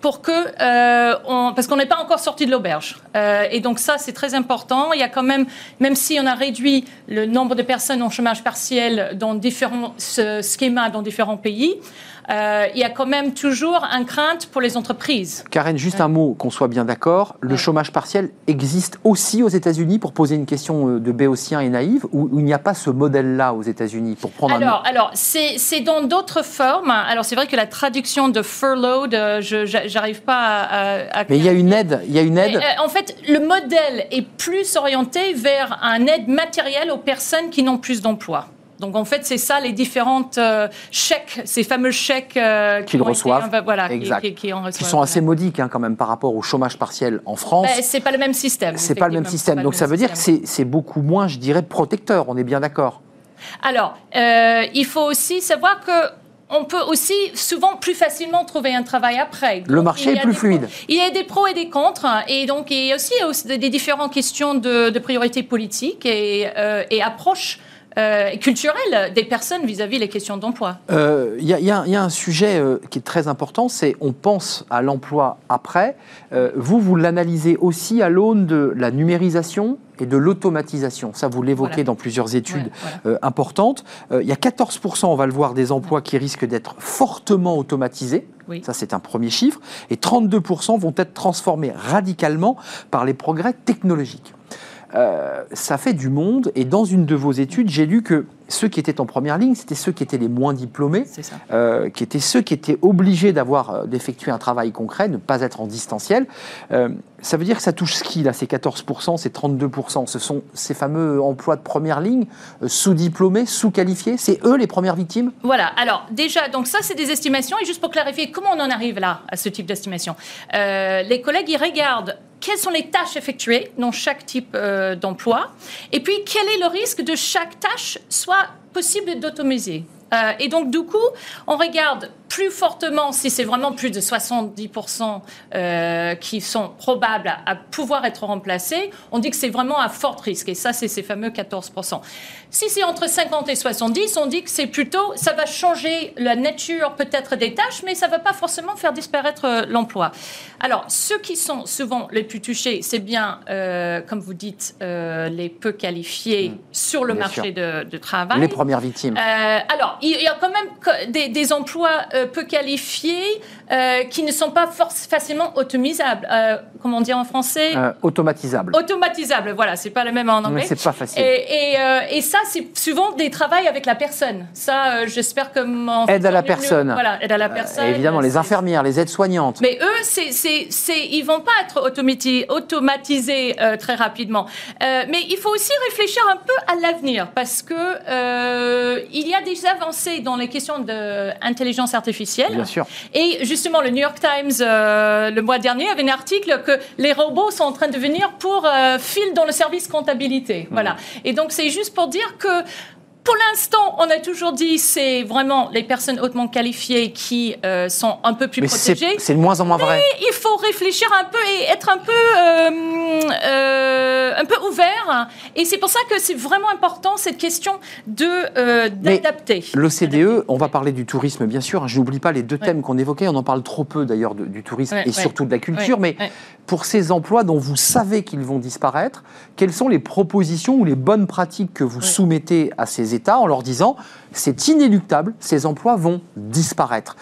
pour que, euh, parce qu'on n'est pas encore sorti de l'auberge. Euh, et donc ça, c'est très important. Il y a quand même, même si on a réduit le nombre de personnes en chômage partiel dans différents schémas dans différents pays, euh, il y a quand même toujours une crainte pour les entreprises.
Karen, juste un mot, qu'on soit bien d'accord. Le chômage partiel existe aussi aux États-Unis pour poser une question de béotien et naïve, ou il n'y a pas ce modèle-là aux États-Unis pour prendre
Alors, un... alors c'est dans d'autres formes. Alors, c'est vrai que la traduction de furloughed, euh, je n'arrive pas à,
Mais il y a une aide. Il y a une aide.
en fait, le modèle est plus orienté vers un aide matérielle aux personnes qui n'ont plus d'emploi. Donc en fait, c'est ça les différentes euh, chèques, ces fameux chèques
euh, qu'ils reçoivent,
voilà,
Qui, qui, sont assez modiques hein, quand même par rapport au chômage partiel en France.
Ben, c'est pas le même système.
C'est pas le même système. Donc ça veut dire que c'est beaucoup moins, je dirais, protecteur. On est bien d'accord.
Alors, euh, il faut aussi savoir que on peut aussi souvent plus facilement trouver un travail après.
le marché est plus fluide.
il y a des pros et des contre, et donc il y a aussi, des différentes questions de, de priorité politique et, euh, et approche euh, culturelle des personnes vis-à-vis des questions d'emploi.
Il euh, y, y, a un sujet euh, qui est très important, c'est on pense à l'emploi après. vous, vous l'analysez aussi à l'aune de la numérisation et de l'automatisation. Ça, vous l'évoquez dans plusieurs études importantes. Il y a 14%, on va le voir, des emplois qui risquent d'être fortement automatisés. Ça, c'est un premier chiffre. Et 32% vont être transformés radicalement par les progrès technologiques. Euh, ça fait du monde. Et dans une de vos études, j'ai lu que ceux qui étaient en première ligne, c'était ceux qui étaient les moins diplômés, euh, qui étaient ceux qui étaient obligés d'avoir euh, d'effectuer un travail concret, ne pas être en distanciel. Ça veut dire que ça touche ce qui, là, ces 14%, ces 32% Ce sont ces fameux emplois de première ligne, sous-diplômés, sous-qualifiés? C'est eux les premières victimes?
Voilà. Alors, déjà, donc ça, c'est des estimations. Et juste pour clarifier, comment on en arrive là, à ce type d'estimation? Les collègues, ils regardent quelles sont les tâches effectuées dans chaque type euh, d'emploi, et puis quel est le risque de chaque tâche soit possible d'automiser? Euh, et donc, du coup, on regarde plus fortement si c'est vraiment plus de 70% euh, qui sont probables à, pouvoir être remplacés. On dit que c'est vraiment à fort risque. Et ça, c'est ces fameux 14%. Si c'est entre 50 et 70, on dit que c'est plutôt, ça va changer la nature peut-être des tâches, mais ça ne va pas forcément faire disparaître euh, l'emploi. Alors, ceux qui sont souvent les plus touchés, c'est bien, euh, comme vous dites, les peu qualifiés mmh. sur le marché de, travail.
Les premières victimes.
alors, il y a quand même des, des emplois euh, peu qualifiés euh, qui ne sont pas facilement automisables. Euh, comment dire en français?
Automatisables.
Automatisables, voilà, c'est pas le même en anglais.
C'est pas facile.
Et, et, ça, c'est souvent des travaux avec la personne. Ça, j'espère que mon.
Aide à la personne.
voilà, aide à la personne.
évidemment, les infirmières, les aides-soignantes.
Mais eux, c'est, c'est, ils vont pas être automatisés très rapidement. mais il faut aussi réfléchir un peu à l'avenir parce que il y a des avancées dans les questions d'intelligence artificielle
Bien sûr.
Et justement, le New York Times, euh, le mois dernier, avait un article que les robots sont en train de venir pour euh, fil dans le service comptabilité. Mmh. Voilà. Et donc, c'est juste pour dire que pour l'instant, on a toujours dit c'est vraiment les personnes hautement qualifiées qui euh, sont un peu plus protégées.
C'est de moins en moins vrai.
Mais il faut réfléchir un peu et être un peu, euh, euh, un peu ouvert. Et c'est pour ça que c'est vraiment important cette question d'adapter.
L'OCDE, on va parler du tourisme bien sûr. Je n'oublie pas les deux thèmes qu'on évoquait. On en parle trop peu d'ailleurs du tourisme et surtout de la culture. mais pour ces emplois dont vous savez qu'ils vont disparaître, quelles sont les propositions ou les bonnes pratiques que vous soumettez à ces En leur disant c'est inéluctable, ces emplois vont disparaître.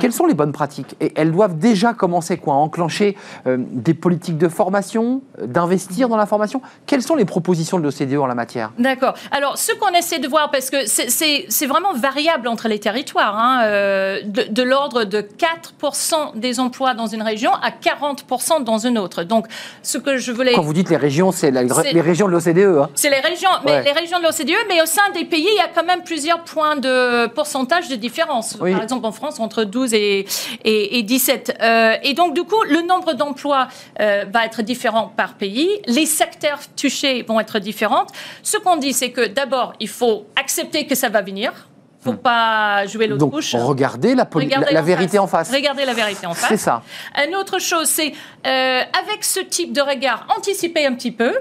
Quelles sont les bonnes pratiques Et elles doivent déjà commencer quoi Enclencher euh, des politiques de formation, euh, d'investir dans la formation? Quelles sont les propositions de l'OCDE en la matière?
D'accord. Alors, ce qu'on essaie de voir, parce que c'est vraiment variable entre les territoires, hein, euh, de, l'ordre de 4% des emplois dans une région à 40% dans une autre. Donc, ce que je voulais...
Quand vous dites les régions, c'est les régions de l'OCDE. Hein.
C'est les régions, mais les régions de l'OCDE, mais au sein des pays, il y a quand même plusieurs points de pourcentage de différence. Par exemple, en France, entre 12 et, et, 17. Euh, et donc, du coup, le nombre d'emplois euh, va être différent par pays. Les secteurs touchés vont être différents. Ce qu'on dit, c'est que d'abord, il faut accepter que ça va venir faut hmm. pas jouer l'autre couche.
Regardez la, la, vérité en face.
Regardez la vérité en face.
C'est ça.
Une autre chose, c'est euh, avec ce type de regard, anticiper un petit peu.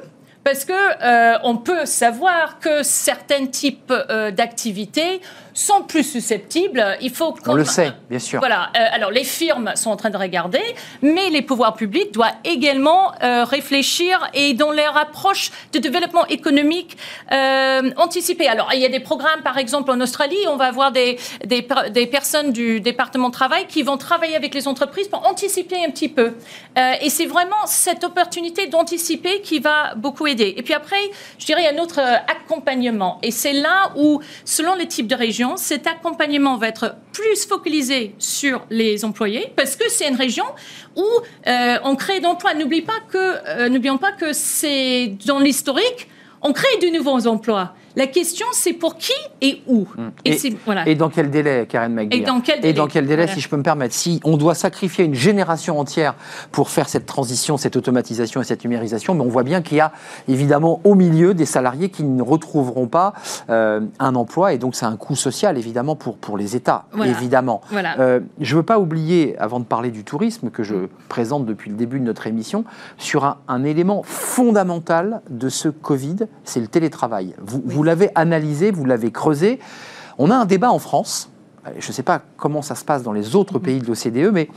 Parce que on peut savoir que certains types d'activités sont plus susceptibles. Il faut
on le sait, bien sûr.
Voilà. Euh, alors les firmes sont en train de regarder, mais les pouvoirs publics doivent également euh, réfléchir et dans leur approche de développement économique euh, anticiper. Alors il y a des programmes, par exemple en Australie, on va avoir des, des, des, personnes du département de travail qui vont travailler avec les entreprises pour anticiper un petit peu. et c'est vraiment cette opportunité d'anticiper qui va beaucoup aider. Et puis après, je dirais un autre accompagnement. Et c'est là où, selon les types de régions, cet accompagnement va être plus focalisé sur les employés parce que c'est une région où euh, on crée d'emplois. N'oublie pas que, euh, n'oublions pas que c'est dans l'historique, on crée de nouveaux emplois. La question, c'est pour qui et où.
Hum. Et, dans quel délai, Karen McGuire
Et dans quel délai,
et dans quel délai si je peux me permettre Si on doit sacrifier une génération entière pour faire cette transition, cette automatisation et cette numérisation, mais on voit bien qu'il y a évidemment au milieu des salariés qui ne retrouveront pas euh, un emploi, et donc c'est un coût social évidemment pour, pour les États, évidemment. Euh, je ne veux pas oublier, avant de parler du tourisme que je présente depuis le début de notre émission, sur un, un élément fondamental de ce Covid, c'est le télétravail. Vous, vous l'avez analysé, vous l'avez creusé. On a un débat en France, je ne sais pas comment ça se passe dans les autres pays de l'OCDE, mais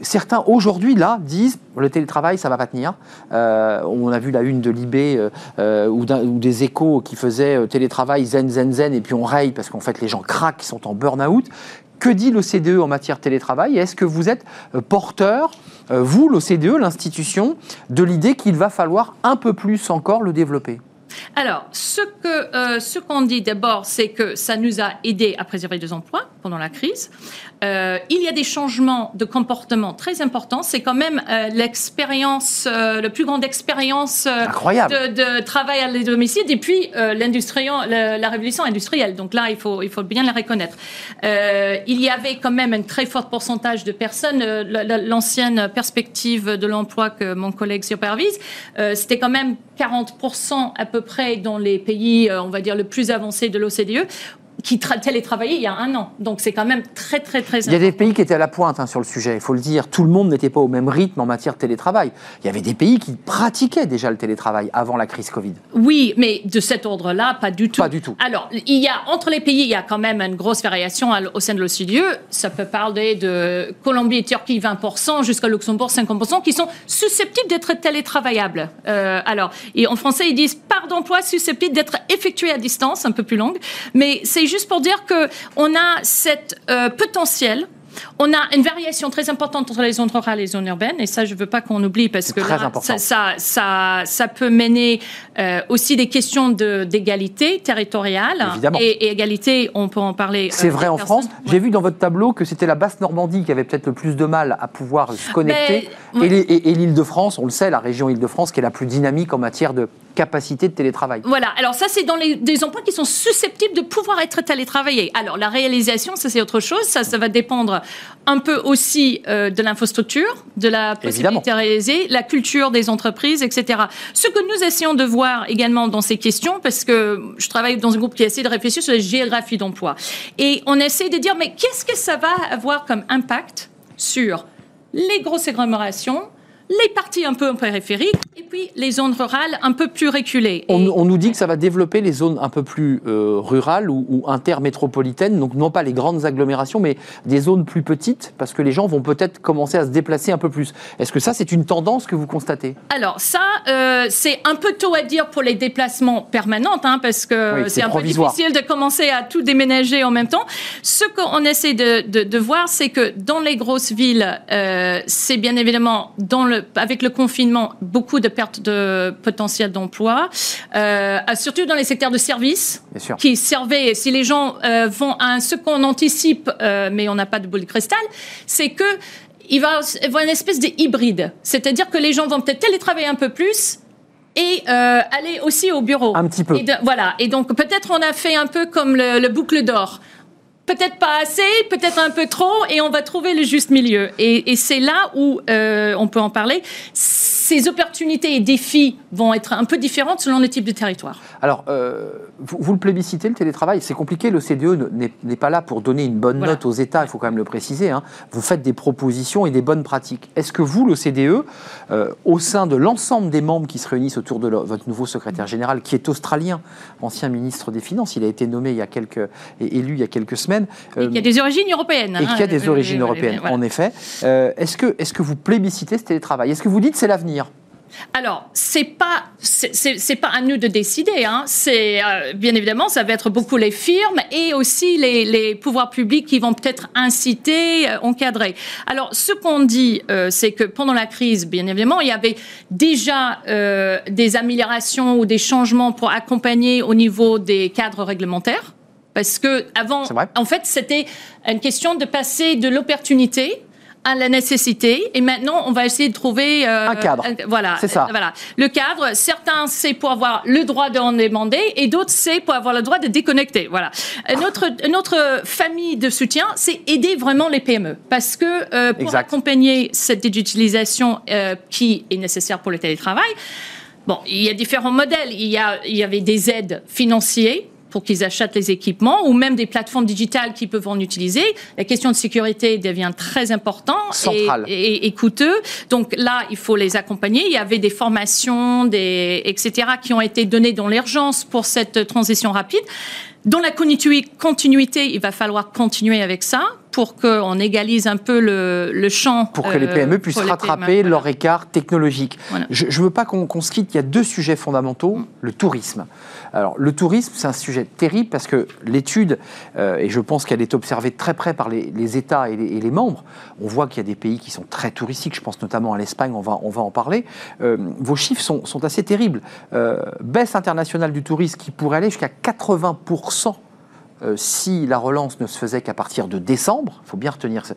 certains aujourd'hui là disent le télétravail ça va pas tenir. Euh, on a vu la une de l'IB euh, euh, ou, des échos qui faisaient télétravail zen zen zen et puis on raye parce qu'en fait les gens craquent, ils sont en burn-out. Que dit l'OCDE en matière de télétravail? Est-ce que vous êtes porteur, vous l'OCDE, l'institution, de l'idée qu'il va falloir un peu plus encore le développer?
Alors, ce que euh, ce qu'on dit d'abord, c'est que ça nous a aidé à préserver des emplois pendant la crise. Euh, il y a des changements de comportement très importants. C'est quand même euh, l'expérience, la plus grande expérience de, travail à domicile depuis la, la, révolution industrielle. Donc là, il faut il faut bien la reconnaître. il y avait quand même un très fort pourcentage de personnes. L'ancienne perspective de l'emploi que mon collègue supervise, c'était quand même 40% à peu près dans les pays, euh, on va dire, le plus avancés de l'OCDE, qui télétravaillaient il y a un an. Donc c'est quand même très très très
important. Il y a des pays qui étaient à la pointe hein, sur le sujet, il faut le dire. Tout le monde n'était pas au même rythme en matière de télétravail. Il y avait des pays qui pratiquaient déjà le télétravail avant la crise Covid.
Oui, mais de cet ordre-là, pas du tout.
Pas du tout.
Alors, il y a entre les pays, il y a quand même une grosse variation au sein de l'OCDE. Ça peut parler de Colombie et Turquie 20% jusqu'à Luxembourg 50% qui sont susceptibles d'être télétravaillables. Euh, alors, et en français, ils disent part d'emploi susceptible d'être effectué à distance, un peu plus longue, mais c'est juste pour dire qu'on a cette euh, potentiel on a une variation très importante entre les zones rurales et les zones urbaines, et ça, je ne veux pas qu'on oublie parce que ça, ça, ça, peut mener euh, aussi des questions d'égalité territoriale. Et, égalité, on peut en parler.
C'est euh, vrai en France. J'ai vu dans votre tableau que c'était la Basse-Normandie qui avait peut-être le plus de mal à pouvoir se connecter, et, l'Île-de-France, on le sait, la région Île-de-France qui est la plus dynamique en matière de capacité de télétravail.
Voilà, alors ça c'est dans les, des emplois qui sont susceptibles de pouvoir être télétravaillés. Alors la réalisation, ça c'est autre chose, ça, ça va dépendre un peu aussi euh, de l'infrastructure, de la possibilité de réaliser, la culture des entreprises, etc. Ce que nous essayons de voir également dans ces questions, parce que je travaille dans un groupe qui essaie de réfléchir sur la géographie d'emploi, et on essaie de dire, mais qu'est-ce que ça va avoir comme impact sur les grosses agglomérations, les parties un peu périphériques et puis les zones rurales un peu plus reculées.
On, nous dit que ça va développer les zones un peu plus euh, rurales ou, intermétropolitaines, donc non pas les grandes agglomérations, mais des zones plus petites, parce que les gens vont peut-être commencer à se déplacer un peu plus. Est-ce que ça, c'est une tendance que vous constatez?
Alors ça, euh, c'est un peu tôt à dire pour les déplacements permanents, hein, parce que c'est un peu difficile de commencer à tout déménager en même temps. Ce qu'on essaie de, voir, c'est que dans les grosses villes, euh, c'est bien évidemment dans le avec le confinement, beaucoup de pertes de potentiel d'emploi, euh, surtout dans les secteurs de services qui servaient. Si les gens euh, vont à ce qu'on anticipe, euh, mais on n'a pas de boule de cristal, c'est que il va y avoir une espèce de hybride, c'est-à-dire que les gens vont peut-être télétravailler un peu plus, et aller aussi au bureau.
Un petit peu.
voilà. Et donc peut-être on a fait un peu comme le boucle d'or peut-être pas assez, peut-être un peu trop, et on va trouver le juste milieu. Et, c'est là où euh, on peut en parler. Ces opportunités et défis vont être un peu différentes selon le type de territoire.
Alors, vous, le plébiscitez, le télétravail, c'est compliqué, l'OCDE n'est pas là pour donner une bonne note aux États, il faut quand même le préciser. Hein. Vous faites des propositions et des bonnes pratiques. Est-ce que vous, l'OCDE, au sein de l'ensemble des membres qui se réunissent autour de votre nouveau secrétaire général, qui est australien, ancien ministre des Finances, il a été nommé il y a quelques, élu il y a quelques semaines.
Et qui a des origines européennes.
Et qui a des origines européennes, en effet. est-ce que, est que vous plébiscitez ce télétravail? Est-ce que vous dites c'est l'avenir?
Alors, c'est pas c'est pas à nous de décider. Hein. C'est euh, bien évidemment, ça va être beaucoup les firmes et aussi les, pouvoirs publics qui vont peut-être inciter, euh, encadrer. Alors, ce qu'on dit, euh, c'est que pendant la crise, bien évidemment, il y avait déjà des améliorations ou des changements pour accompagner au niveau des cadres réglementaires. Parce que avant, en fait, c'était une question de passer de l'opportunité à la nécessité. Et maintenant, on va essayer de trouver
euh, un cadre.
voilà,
c'est ça.
voilà, le cadre. Certains c'est pour avoir le droit d'en demander, et d'autres c'est pour avoir le droit de déconnecter. Voilà. Notre notre famille de soutien, c'est aider vraiment les PME, parce que euh, pour accompagner cette digitalisation euh, qui est nécessaire pour le télétravail. Bon, il y a différents modèles. Il y, a, il y avait des aides financières pour qu'ils achètent les équipements ou même des plateformes digitales qui peuvent en utiliser. La question de sécurité devient très importante et, et, coûteux. Donc là, il faut les accompagner. Il y avait des formations, des, etc., qui ont été données dans l'urgence pour cette transition rapide. Dans la continuité, il va falloir continuer avec ça pour qu'on égalise un peu le, champ.
Pour que les euh, PME puissent rattraper leur écart technologique. Je ne veux pas qu'on se quitte. Il y a deux sujets fondamentaux. Mm. Le tourisme. Alors, le tourisme, c'est un sujet terrible parce que l'étude, euh, et je pense qu'elle est observée très près par les, États et les, membres, on voit qu'il y a des pays qui sont très touristiques, je pense notamment à l'Espagne, on va, en parler. Euh, vos chiffres sont, assez terribles. Euh, baisse internationale du tourisme qui pourrait aller jusqu'à 80% si la relance ne se faisait qu'à partir de décembre, il faut bien retenir ça,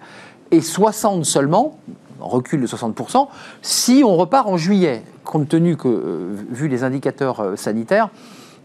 et 60 seulement, recul de 60%, si on repart en juillet, compte tenu que, vu les indicateurs sanitaires,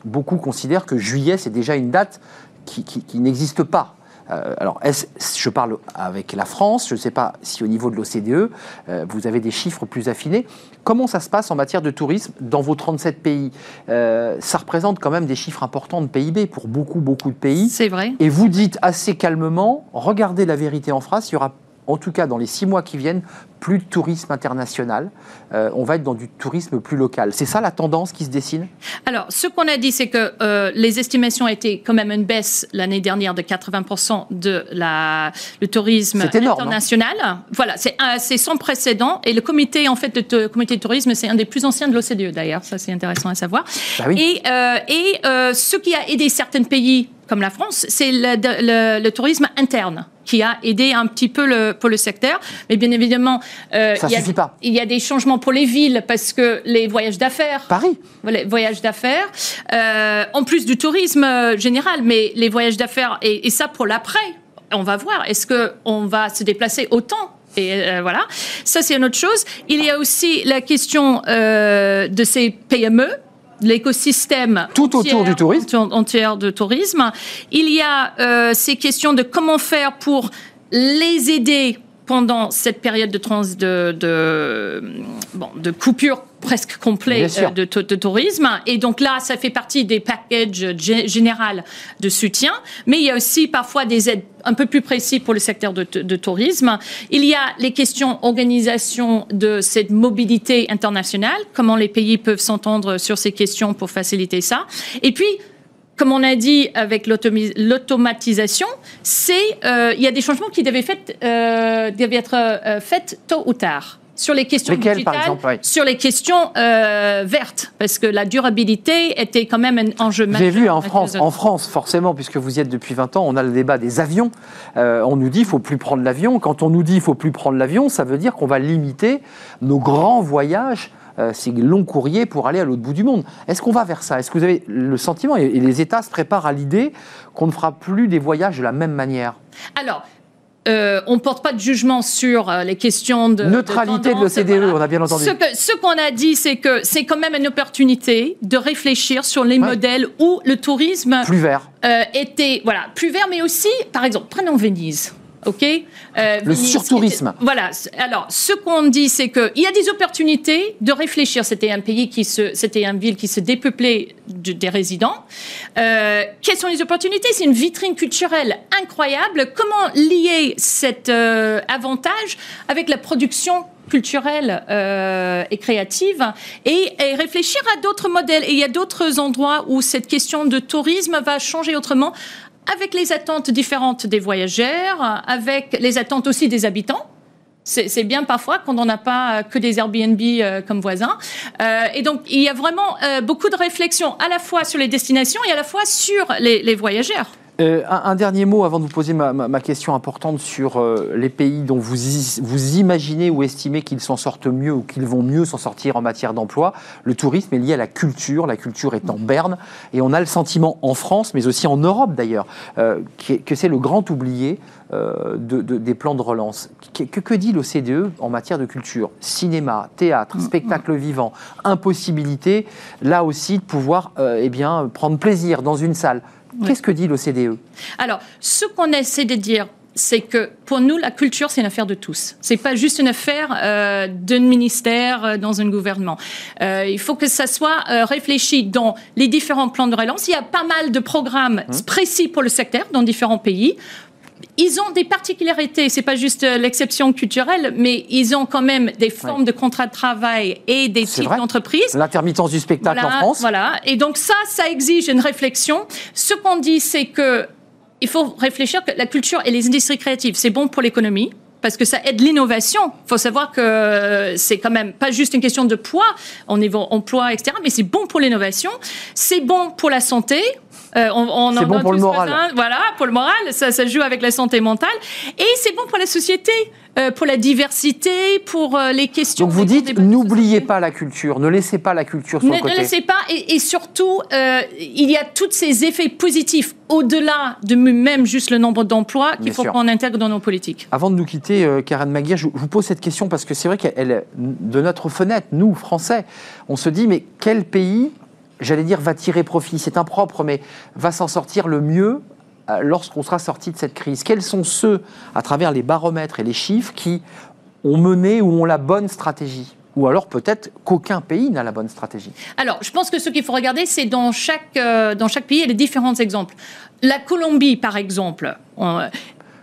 beaucoup considèrent que juillet, c'est déjà une date qui, n'existe pas. Euh, alors, je parle avec la France, je ne sais pas si au niveau de l'OCDE, euh, vous avez des chiffres plus affinés. Comment ça se passe en matière de tourisme dans vos 37 pays? Euh, Ça représente quand même des chiffres importants de PIB pour beaucoup, beaucoup de pays.
C'est vrai.
Et vous dites assez calmement, regardez la vérité en face, il y aura en tout cas dans les six mois qui viennent, plus de tourisme international. Euh, on va être dans du tourisme plus local. C'est ça la tendance qui se dessine?
Alors, ce qu'on a dit, c'est que euh, les estimations étaient quand même une baisse l'année dernière de 80% de la, le tourisme international. Voilà, c'est sans précédent. Et le comité, en fait, de, comité de tourisme, c'est un des plus anciens de l'OCDE d'ailleurs. Ça, c'est intéressant à savoir. Bah et, euh, et ce qui a aidé certains pays comme la France, c'est le, tourisme interne qui a aidé un petit peu le, pour le secteur. Mais bien évidemment,
euh, il, y a, pas.
il y a des changements pour les villes parce que les voyages d'affaires.
Paris.
Les voyages d'affaires, euh, en plus du tourisme euh, général, mais les voyages d'affaires, et, et, ça pour l'après. On va voir, est-ce qu'on va se déplacer autant et euh, voilà, ça c'est une autre chose. Il y a aussi la question euh, de ces PME l'écosystème
tout autour du tourisme
entière de tourisme. Il y a euh, ces questions de comment faire pour les aider pendant cette période de, trans, de, de, bon, de coupure presque complet euh, de, de, tourisme. Et donc là, ça fait partie des packages généraux de soutien. Mais il y a aussi parfois des aides un peu plus précises pour le secteur de, tourisme. Il y a les questions organisation de cette mobilité internationale, comment les pays peuvent s'entendre sur ces questions pour faciliter ça. Et puis, comme on a dit avec l'automatisation, c'est euh, il y a des changements qui devaient, fait, euh, devaient être euh, faits tôt ou tard sur les questions
Lesquelles, par exemple,
sur les questions vertes, parce que la durabilité était quand même un enjeu majeur.
J'ai vu en France, en France, forcément, puisque vous y êtes depuis 20 ans, on a le débat des avions. on nous dit qu'il faut plus prendre l'avion. Quand on nous dit qu'il faut plus prendre l'avion, ça veut dire qu'on va limiter nos grands voyages euh, ces longs courriers pour aller à l'autre bout du monde. Est-ce qu'on va vers ça? Est-ce que vous avez le sentiment, et les États se préparent à l'idée qu'on ne fera plus des voyages de la même manière?
Alors, euh, on ne porte pas de jugement sur euh, les questions de
neutralité de, l'OCDE, on a bien entendu.
Ce, qu'on a dit, c'est que c'est quand même une opportunité de réfléchir sur les modèles où le tourisme
plus vert
était voilà plus vert, mais aussi, par exemple, prenons Venise. OK
euh, Le surtourisme.
Voilà. Alors, ce qu'on dit, c'est qu'il y a des opportunités de réfléchir. C'était un pays qui se, c'était une ville qui se dépeuplait des résidents. Euh, quelles sont les opportunités? C'est une vitrine culturelle incroyable. Comment lier cet euh, avantage avec la production culturelle et créative et, et, réfléchir à d'autres modèles? Et il y a d'autres endroits où cette question de tourisme va changer autrement avec les attentes différentes des voyageurs, avec les attentes aussi des habitants. C'est bien parfois quand on n'a pas que des Airbnb euh, comme voisins. Euh, et donc, il y a vraiment euh, beaucoup de réflexions à la fois sur les destinations et à la fois sur les voyageurs.
Euh, un, dernier mot avant de vous poser ma, question importante sur euh, les pays dont vous, vous imaginez ou estimez qu'ils s'en sortent mieux ou qu'ils vont mieux s'en sortir en matière d'emploi. Le tourisme est lié à la culture, la culture est en berne, et on a le sentiment en France, mais aussi en Europe d'ailleurs, euh, que, c'est le grand oublié de, des plans de relance. Que, que dit l'OCDE en matière de culture? Cinéma, théâtre, mm, mm. spectacle vivant, impossibilité, là aussi, de pouvoir eh bien, prendre plaisir dans une salle Qu'est-ce que dit l'OCDE
Alors, ce qu'on essaie de dire, c'est que pour nous, la culture, c'est une affaire de tous. C'est pas juste une affaire euh, d'un ministère euh, dans un gouvernement. Euh, il faut que ça soit réfléchi dans les différents plans de relance. Il y a pas mal de programmes mmh. précis pour le secteur dans différents pays ils ont des particularités, c'est pas juste l'exception culturelle, mais ils ont quand même des formes de contrat de travail et des types d'entreprises.
L'intermittence du spectacle
en
France.
Voilà, et donc ça, ça exige une réflexion. Ce qu'on dit, c'est que il faut réfléchir que la culture et les industries créatives, c'est bon pour l'économie parce que ça aide l'innovation. Il faut savoir que c'est quand même pas juste une question de poids au niveau emploi, etc., mais c'est bon pour l'innovation, c'est bon pour la santé,
euh, on, c'est bon pour le moral.
voilà, pour le moral, ça, ça joue avec la santé mentale. Et c'est bon pour la société, euh, pour la diversité, pour euh, les questions.
Donc vous dites, n'oubliez pas la culture, ne laissez pas la culture sur
ne,
le côté.
Ne laissez pas, et, surtout, il y a tous ces effets positifs au-delà de même juste le nombre d'emplois qu'il faut qu'on intègre dans nos politiques.
Avant de nous quitter, Karen Maguire, je vous pose cette question parce que c'est vrai qu'elle, de notre fenêtre, nous, Français, on se dit, mais quel pays j'allais dire, va tirer profit, c'est impropre, mais va s'en sortir le mieux euh, lorsqu'on sera sorti de cette crise. Quels sont ceux, à travers les baromètres et les chiffres, qui ont mené ou ont la bonne stratégie? Ou alors peut-être qu'aucun pays n'a la bonne stratégie?
Alors, je pense que ce qu'il faut regarder, c'est dans chaque, euh, dans chaque pays, a différents exemples. La Colombie, par exemple,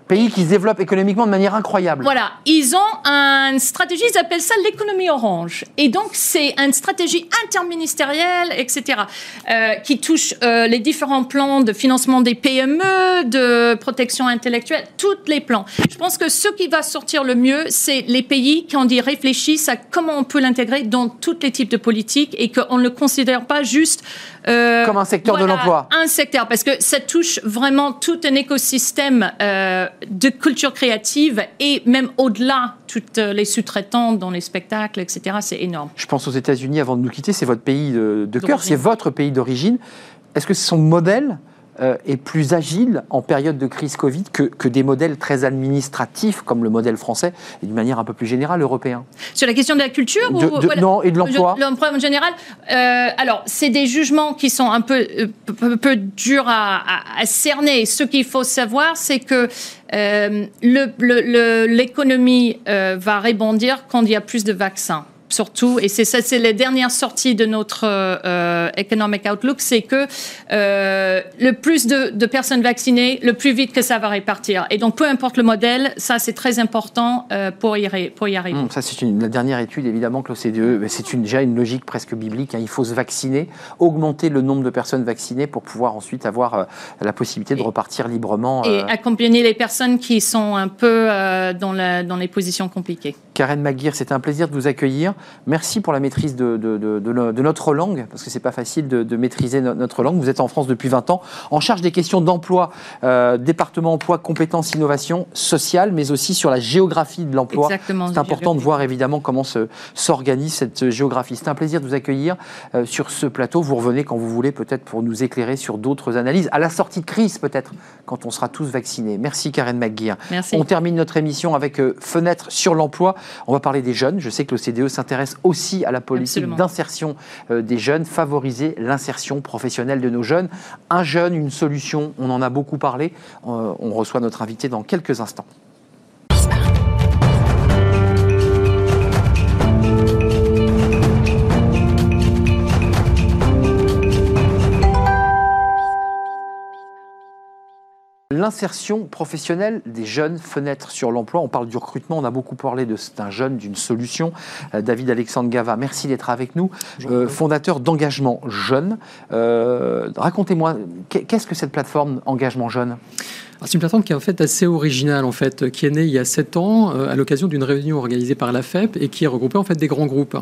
pays qui se développent économiquement de manière incroyable.
Voilà, ils ont une stratégie, ils appellent ça l'économie orange. Et donc, c'est une stratégie interministérielle, etc., euh, qui touche euh, les différents plans de financement des PME, de protection intellectuelle, tous les plans. Je pense que ce qui va sortir le mieux, c'est les pays qui ont dit réfléchissent à comment on peut l'intégrer dans tous les types de politiques et qu'on ne le considère pas juste
euh, Comme un secteur de l'emploi.
Un secteur, parce que ça touche vraiment tout un écosystème euh, de culture créative et même au-delà, toutes les sous-traitants dans les spectacles, etc. C'est énorme.
Je pense aux États-Unis avant de nous quitter, c'est votre pays de, de cœur, c'est votre pays d'origine. Est-ce que son modèle euh, est plus agile en période de crise Covid que, que, des modèles très administratifs comme le modèle français et d'une manière un peu plus générale européen?
Sur la question de la culture
ou, Non, et de l'emploi
L'emploi en général. Euh, alors, c'est des jugements qui sont un peu, euh, peu, durs à, à, cerner. Ce qu'il faut savoir, c'est que l'économie va rebondir quand il y a plus de vaccins surtout, et c'est ça, c'est les dernières sorties de notre euh, Economic Outlook, c'est que euh, le plus de, personnes vaccinées, le plus vite que ça va répartir. Et donc, peu importe le modèle, ça, c'est très important euh, pour, y, pour y arriver. Hum,
ça, c'est la dernière étude, évidemment, que l'OCDE, c'est une, déjà une logique presque biblique. Hein. il faut se vacciner, augmenter le nombre de personnes vaccinées pour pouvoir ensuite avoir la possibilité de repartir librement.
Et accompagner les personnes qui sont un peu dans, la, dans les positions compliquées.
Karen Maguire, c'était un plaisir de vous accueillir. Merci pour la maîtrise de, notre langue, parce que c'est pas facile de, maîtriser notre langue. Vous êtes en France depuis 20 ans, en charge des questions d'emploi, euh, département emploi, compétences, innovation sociale, mais aussi sur la géographie de l'emploi. C'est important de voir évidemment comment s'organise cette géographie. C'est un plaisir de vous accueillir euh, sur ce plateau. Vous revenez quand vous voulez, peut-être pour nous éclairer sur d'autres analyses, à la sortie de crise peut-être, quand on sera tous vaccinés. Merci Karen McGuire.
Merci.
On termine notre émission avec euh, Fenêtre sur l'emploi. On va parler des jeunes. Je sais que l'OCDE s'intéresse aussi à la politique d'insertion euh, des jeunes, favoriser l'insertion professionnelle de nos jeunes. Un jeune, une solution, on en a beaucoup parlé. Euh, on reçoit notre invité dans quelques instants. L'insertion professionnelle des jeunes, fenêtres sur l'emploi. On parle du recrutement, on a beaucoup parlé d'un jeune, d'une solution. Euh, David Alexandre Gava, merci d'être avec nous, euh, fondateur d'Engagement Jeune. Euh, racontez-moi, qu'est-ce que cette plateforme Engagement Jeune
c'est une plateforme qui est en fait assez originale, en fait, qui est née il y a sept ans à l'occasion d'une réunion organisée par la FEP et qui a regroupé en fait des grands groupes.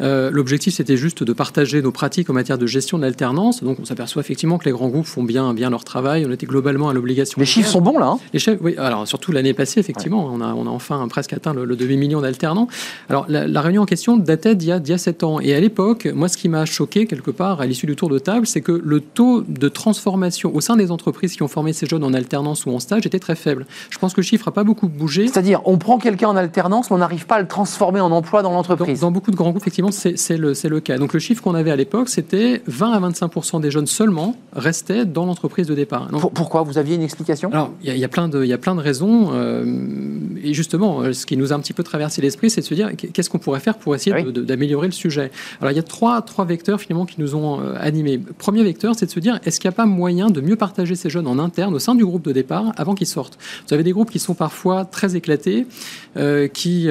Euh, l'objectif, c'était juste de partager nos pratiques en matière de gestion de l'alternance. Donc, on s'aperçoit effectivement que les grands groupes font bien, bien leur travail. On était globalement à l'obligation.
Les chiffres sont bons, là hein
Les chiffres, oui. Alors, surtout l'année passée, effectivement, on, a, on a enfin presque atteint le, demi-million d'alternants. Alors, la, réunion en question datait d'il y, a, y 7 ans. Et à l'époque, moi, ce qui m'a choqué, quelque part, à l'issue du tour de table, c'est que le taux de transformation au sein des entreprises qui ont formé ces jeunes en alternance ou en stage était très faible. Je pense que le chiffre n'a pas beaucoup bougé.
C'est-à-dire, on prend quelqu'un en alternance, mais on n'arrive pas à le transformer en emploi dans l'entreprise.
Dans, dans, beaucoup de grands groupes, effectivement, c'est le, cas. Donc le chiffre qu'on avait à l'époque, c'était 20 à 25% des jeunes seulement restaient dans l'entreprise de départ.
pourquoi? Vous aviez une explication?
Alors il y, a plein de, il y a plein de raisons. Euh, et justement, euh, ce qui nous a un petit peu traversé l'esprit, c'est de se dire qu'est-ce qu'on pourrait faire pour essayer d'améliorer le sujet? Alors il y a trois, trois vecteurs finalement qui nous ont euh, animés. Premier vecteur, c'est de se dire est-ce qu'il n'y a pas moyen de mieux partager ces jeunes en interne au sein du groupe de départ avant qu'ils sortent Vous avez des groupes qui sont parfois très éclatés, qui,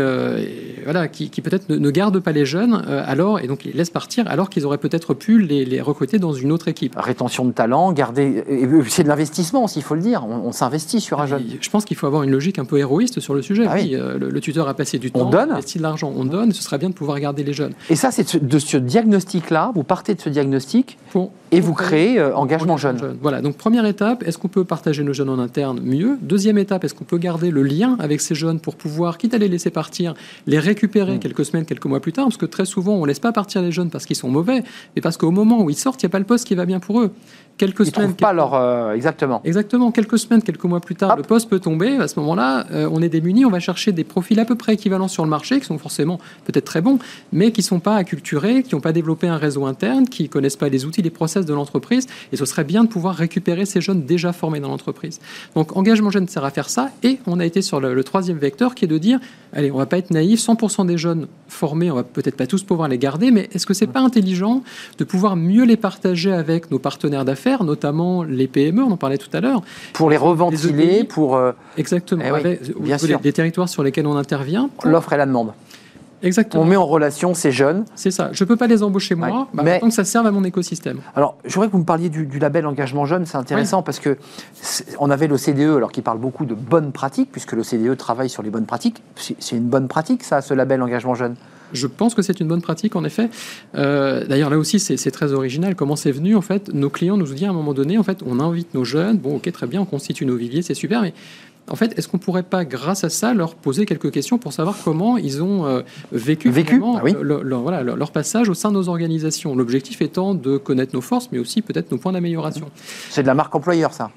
voilà, qui, peut-être ne, ne, gardent pas les jeunes alors, et donc les laissent partir alors qu'ils auraient peut-être pu les, recruter dans une autre équipe.
Rétention de talent, garder. C'est de l'investissement aussi, il faut le dire. On, s'investit sur un jeune.
Je pense qu'il faut avoir une logique un peu héroïste sur le sujet. Ah oui. Euh, le, tuteur a passé du temps,
on donne.
investi de l'argent, on donne. Ce serait bien de pouvoir garder les jeunes.
Et ça, c'est de ce diagnostic-là, vous partez de ce diagnostic et vous créez euh, engagement, jeune.
Voilà, donc première étape, est-ce qu'on peut partager nos jeunes en interne Mieux. Deuxième étape, est-ce qu'on peut garder le lien avec ces jeunes pour pouvoir, quitte à les laisser partir, les récupérer mm. quelques semaines, quelques mois plus tard? Parce que très souvent, on ne laisse pas partir les jeunes parce qu'ils sont mauvais, mais parce qu'au moment où ils sortent, il n'y a pas le poste qui va bien pour eux
quelques semaines. pas leur euh, exactement.
Exactement, quelques semaines, quelques mois plus tard, le poste peut tomber. À ce moment-là, euh, on est démuni. On va chercher des profils à peu près équivalents sur le marché, qui sont forcément peut-être très bons, mais qui sont pas acculturés, qui n'ont pas développé un réseau interne, qui connaissent pas les outils, les process de l'entreprise. Et ce serait bien de pouvoir récupérer ces jeunes déjà formés dans l'entreprise. Donc, engagement jeune sert à faire ça. Et on a été sur le, troisième vecteur, qui est de dire, allez, on va pas être naïf. 100% des jeunes formés, on va peut-être pas tous pouvoir les garder, mais est-ce que c'est pas intelligent de pouvoir mieux les partager avec nos partenaires d'affaires, notamment les PME, on en parlait tout à l'heure.
Pour les reventiler, pour... Euh,
Exactement, eh bien sûr. des territoires sur lesquels on intervient.
L'offre et la demande.
Exactement.
On met en relation ces jeunes.
C'est ça. Je ne peux pas les embaucher moi, bah, mais tant que ça serve à mon écosystème.
Alors, je voudrais que vous me parliez du, label engagement jeune. C'est intéressant parce que on avait l'OCDE, alors qui parle beaucoup de bonnes pratiques, puisque l'OCDE travaille sur les bonnes pratiques. C'est une bonne pratique, ça, ce label engagement jeune
je pense que c'est une bonne pratique, en effet. Euh, d'ailleurs, là aussi, c'est très original. Comment c'est venu En fait, nos clients nous ont dit à un moment donné, en fait, on invite nos jeunes. Bon, ok, très bien, on constitue nos viviers, c'est super, mais en fait, est-ce qu'on pourrait pas, grâce à ça, leur poser quelques questions pour savoir comment ils ont euh, vécu,
vécu ah
leur, voilà, leur, passage au sein de nos organisations? L'objectif étant de connaître nos forces, mais aussi peut-être nos points d'amélioration.
C'est de la marque employeur, ça.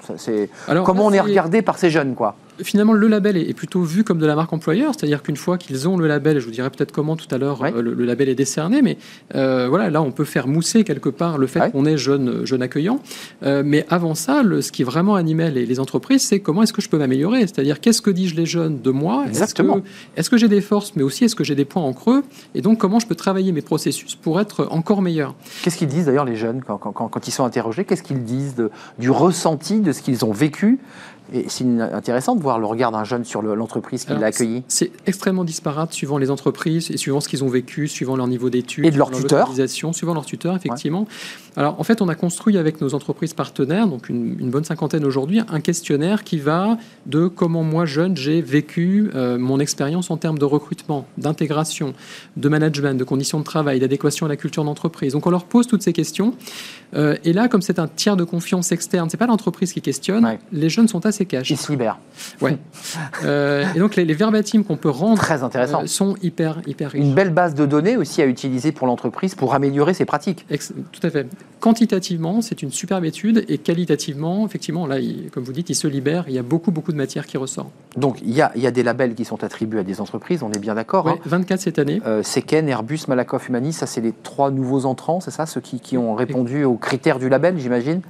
Comment on est regardé par ces jeunes, quoi
finalement, le label est plutôt vu comme de la marque employeur, c'est-à-dire qu'une fois qu'ils ont le label, je vous dirais peut-être comment tout à l'heure euh, le, label est décerné, mais euh, voilà, là on peut faire mousser quelque part le fait qu'on est jeune, jeune accueillant. Euh, mais avant ça, le, ce qui vraiment animait les, les entreprises, c'est comment est-ce que je peux m'améliorer, c'est-à-dire qu'est-ce que dis-je les jeunes de moi?
Exactement.
Est-ce que j'ai des forces, mais aussi est-ce que j'ai des points en creux? Et donc comment je peux travailler mes processus pour être encore meilleur?
Qu'est-ce qu'ils disent d'ailleurs les jeunes quand, quand, quand, ils sont interrogés? Qu'est-ce qu'ils disent de, du ressenti de ce qu'ils ont vécu? Et c'est intéressant de voir le regard d'un jeune sur l'entreprise qui l'a accueilli.
C'est extrêmement disparate suivant les entreprises et suivant ce qu'ils ont vécu, suivant leur niveau d'études.
Et de leur tuteur.
Suivant leur tuteur, effectivement. Alors, en fait, on a construit avec nos entreprises partenaires, donc une, bonne cinquantaine aujourd'hui, un questionnaire qui va de comment moi, jeune, j'ai vécu euh, mon expérience en termes de recrutement, d'intégration, de management, de conditions de travail, d'adéquation à la culture d'entreprise. Donc, on leur pose toutes ces questions. Euh, et là, comme c'est un tiers de confiance externe, c'est pas l'entreprise qui questionne, les jeunes sont assez
ils se libèrent.
Ouais. Euh, et donc les, les verbatims qu'on peut rendre
Très intéressant.
Sont hyper, hyper riches.
Une belle base de données aussi à utiliser pour l'entreprise pour améliorer ses pratiques.
tout à fait. Quantitativement, c'est une superbe étude et qualitativement, effectivement, là, comme vous dites, il se libère. Il y a beaucoup, beaucoup de matière qui ressort.
Donc il y a, il y a des labels qui sont attribués à des entreprises, on est bien d'accord.
Ouais, 24 hein. cette année.
Euh, Seken, Airbus, Malakoff, Humanis, ça c'est les trois nouveaux entrants, c'est ça, ceux qui, qui ont répondu aux critères du label, j'imagine?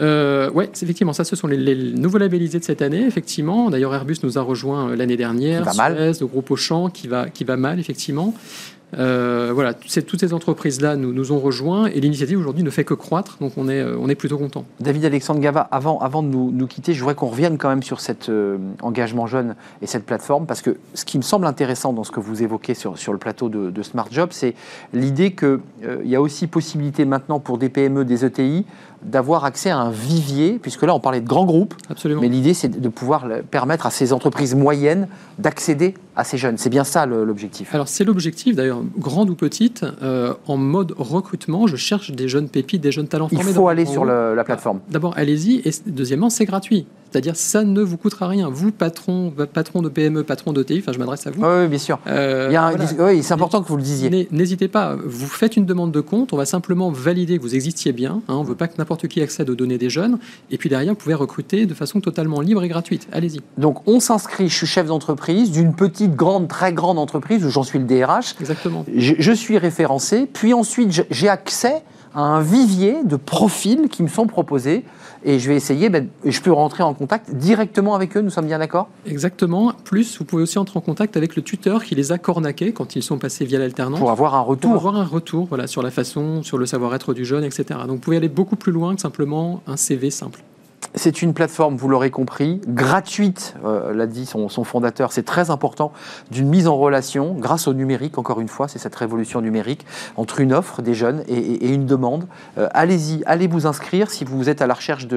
Euh, oui, effectivement, ça, ce sont les, nouveaux labellisés de cette année, effectivement. D'ailleurs, Airbus nous a rejoint euh, l'année dernière.
Suez,
le groupe Auchan, qui va, qui va mal, effectivement. Voilà, toutes ces entreprises-là nous, nous ont rejoints et l'initiative aujourd'hui ne fait que croître, donc on est, on est plutôt content.
David Alexandre Gava, avant, avant de nous, nous quitter, je voudrais qu'on revienne quand même sur cet engagement jeune et cette plateforme, parce que ce qui me semble intéressant dans ce que vous évoquez sur, sur le plateau de, de Smart Job, c'est l'idée qu'il y a aussi possibilité maintenant pour des PME, des ETI, d'avoir accès à un vivier, puisque là on parlait de grands groupes,
Absolument.
mais l'idée c'est de pouvoir permettre à ces entreprises moyennes d'accéder à ces jeunes. C'est bien ça l'objectif.
Alors c'est l'objectif, d'ailleurs, grande ou petite, euh, en mode recrutement, je cherche des jeunes pépites, des jeunes talents
formés. Il faut aller sur la plateforme.
D'abord, allez-y, et deuxièmement, c'est gratuit. C'est-à-dire, ça ne vous coûtera rien. Vous, patron, patron de PME, patron d'ETI, enfin, je m'adresse à vous.
Oui, bien sûr. Euh, oui, c'est important que vous le disiez.
N'hésitez pas. Vous faites une demande de compte. On va simplement valider que vous existiez bien. Hein. on ne veut pas que n'importe qui accède aux données des jeunes. Et puis derrière, vous pouvez recruter de façon totalement libre et gratuite. Allez-y.
Donc, on s'inscrit. Je suis chef d'entreprise d'une petite, grande, très grande entreprise où j'en suis le DRH.
Exactement.
Je, je suis référencé. Puis ensuite, j'ai accès à un vivier de profils qui me sont proposés et je vais essayer, ben, je peux rentrer en contact directement avec eux, nous sommes bien d'accord?
Exactement. Plus, vous pouvez aussi entrer en contact avec le tuteur qui les a cornaqués quand ils sont passés via l'alternance.
Pour avoir un retour.
Pour avoir un retour voilà, sur la façon, sur le savoir-être du jeune, etc. Donc vous pouvez aller beaucoup plus loin que simplement un CV simple.
C'est une plateforme, vous l'aurez compris, gratuite, euh, l'a dit son, fondateur, c'est très important, d'une mise en relation grâce au numérique, encore une fois, c'est cette révolution numérique, entre une offre des jeunes et, une demande. Euh, allez-y, allez vous inscrire si vous êtes à la recherche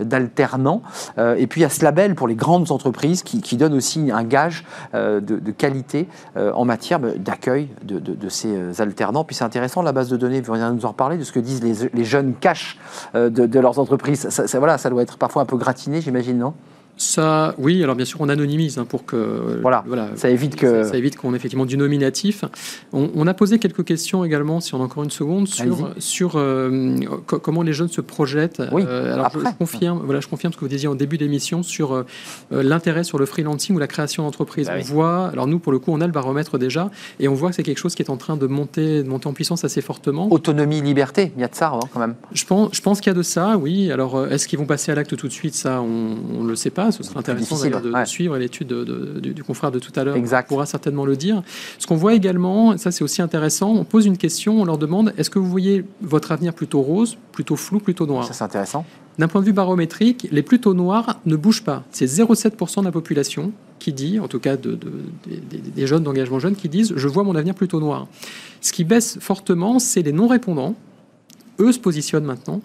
d'alternants. Euh, et puis il y a ce label pour les grandes entreprises qui, donne aussi un gage de, qualité en matière d'accueil de, ces alternants. Puis c'est intéressant, la base de données, vous venez nous en reparler, de ce que disent les, jeunes cash de, leurs entreprises. Voilà, ça doit être parfois un peu gratiné, j'imagine, non?
Ça, oui. Alors bien sûr, on anonymise hein, pour
que voilà, ça évite que
ça, évite qu'on ait effectivement du nominatif. On, a posé quelques questions également, si on a encore une seconde, sur sur euh, comment les jeunes se projettent.
Oui, euh,
alors je, confirme, voilà, je confirme ce que vous disiez en début d'émission sur euh, l'intérêt sur le freelancing ou la création d'entreprise. Bah on voit, alors nous pour le coup, on a le baromètre déjà, et on voit que c'est quelque chose qui est en train de monter, de monter en puissance assez fortement.
Autonomie, liberté, il y a de ça hein, quand même.
Je pense, je pense qu'il y a de ça, oui. Alors est-ce qu'ils vont passer à l'acte tout de suite? Ça, on ne le sait pas. Ce sera intéressant de, suivre l'étude du, confrère de tout à l'heure.
On
pourra certainement le dire. Ce qu'on voit également, ça c'est aussi intéressant, on pose une question, on leur demande est-ce que vous voyez votre avenir plutôt rose, plutôt flou, plutôt noir?
Ça c'est intéressant.
D'un point de vue barométrique, les plutôt noirs ne bougent pas. C'est 0,7% de la population qui dit, en tout cas des jeunes d'engagement jeune, qui disent je vois mon avenir plutôt noir. Ce qui baisse fortement, c'est les non-répondants. Eux se positionnent maintenant.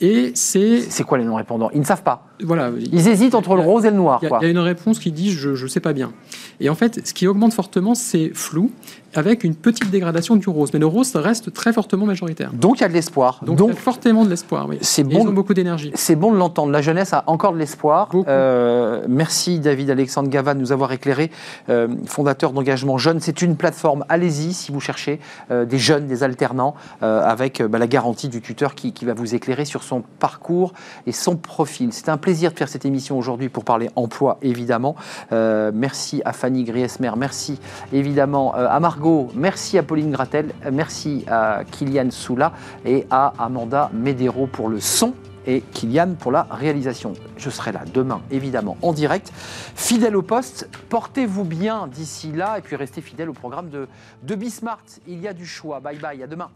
Et c'est.
C'est quoi les non-répondants? Ils ne savent pas.
Voilà.
Ils hésitent entre le rose et le noir.
Il y, a une réponse qui dit je ne sais pas bien. Et en fait, ce qui augmente fortement, c'est flou, avec une petite dégradation du rose. Mais le rose reste très fortement majoritaire.
Donc il y a de l'espoir.
Donc, y a fortement de l'espoir, oui.
C'est bon.
Ils ont beaucoup d'énergie.
C'est bon de l'entendre. La jeunesse a encore de l'espoir. Euh, merci David Alexandre Gava de nous avoir éclairé, euh, fondateur d'Engagement Jeune. C'est une plateforme. Allez-y si vous cherchez euh, des jeunes, des alternants, avec bah, la garantie du tuteur qui, qui va vous éclairer sur son parcours et son profil. C'est un plaisir de faire cette émission aujourd'hui pour parler emploi, évidemment. merci à Fanny Griesmer, merci évidemment à Margot merci à Pauline Gratel, merci à Kylian Soula et à Amanda Medero pour le son et Kylian pour la réalisation. Je serai là demain, évidemment, en direct. Fidèle au poste, portez-vous bien d'ici là et puis restez fidèle au programme de, de Bismart. Il y a du choix. Bye bye, à demain.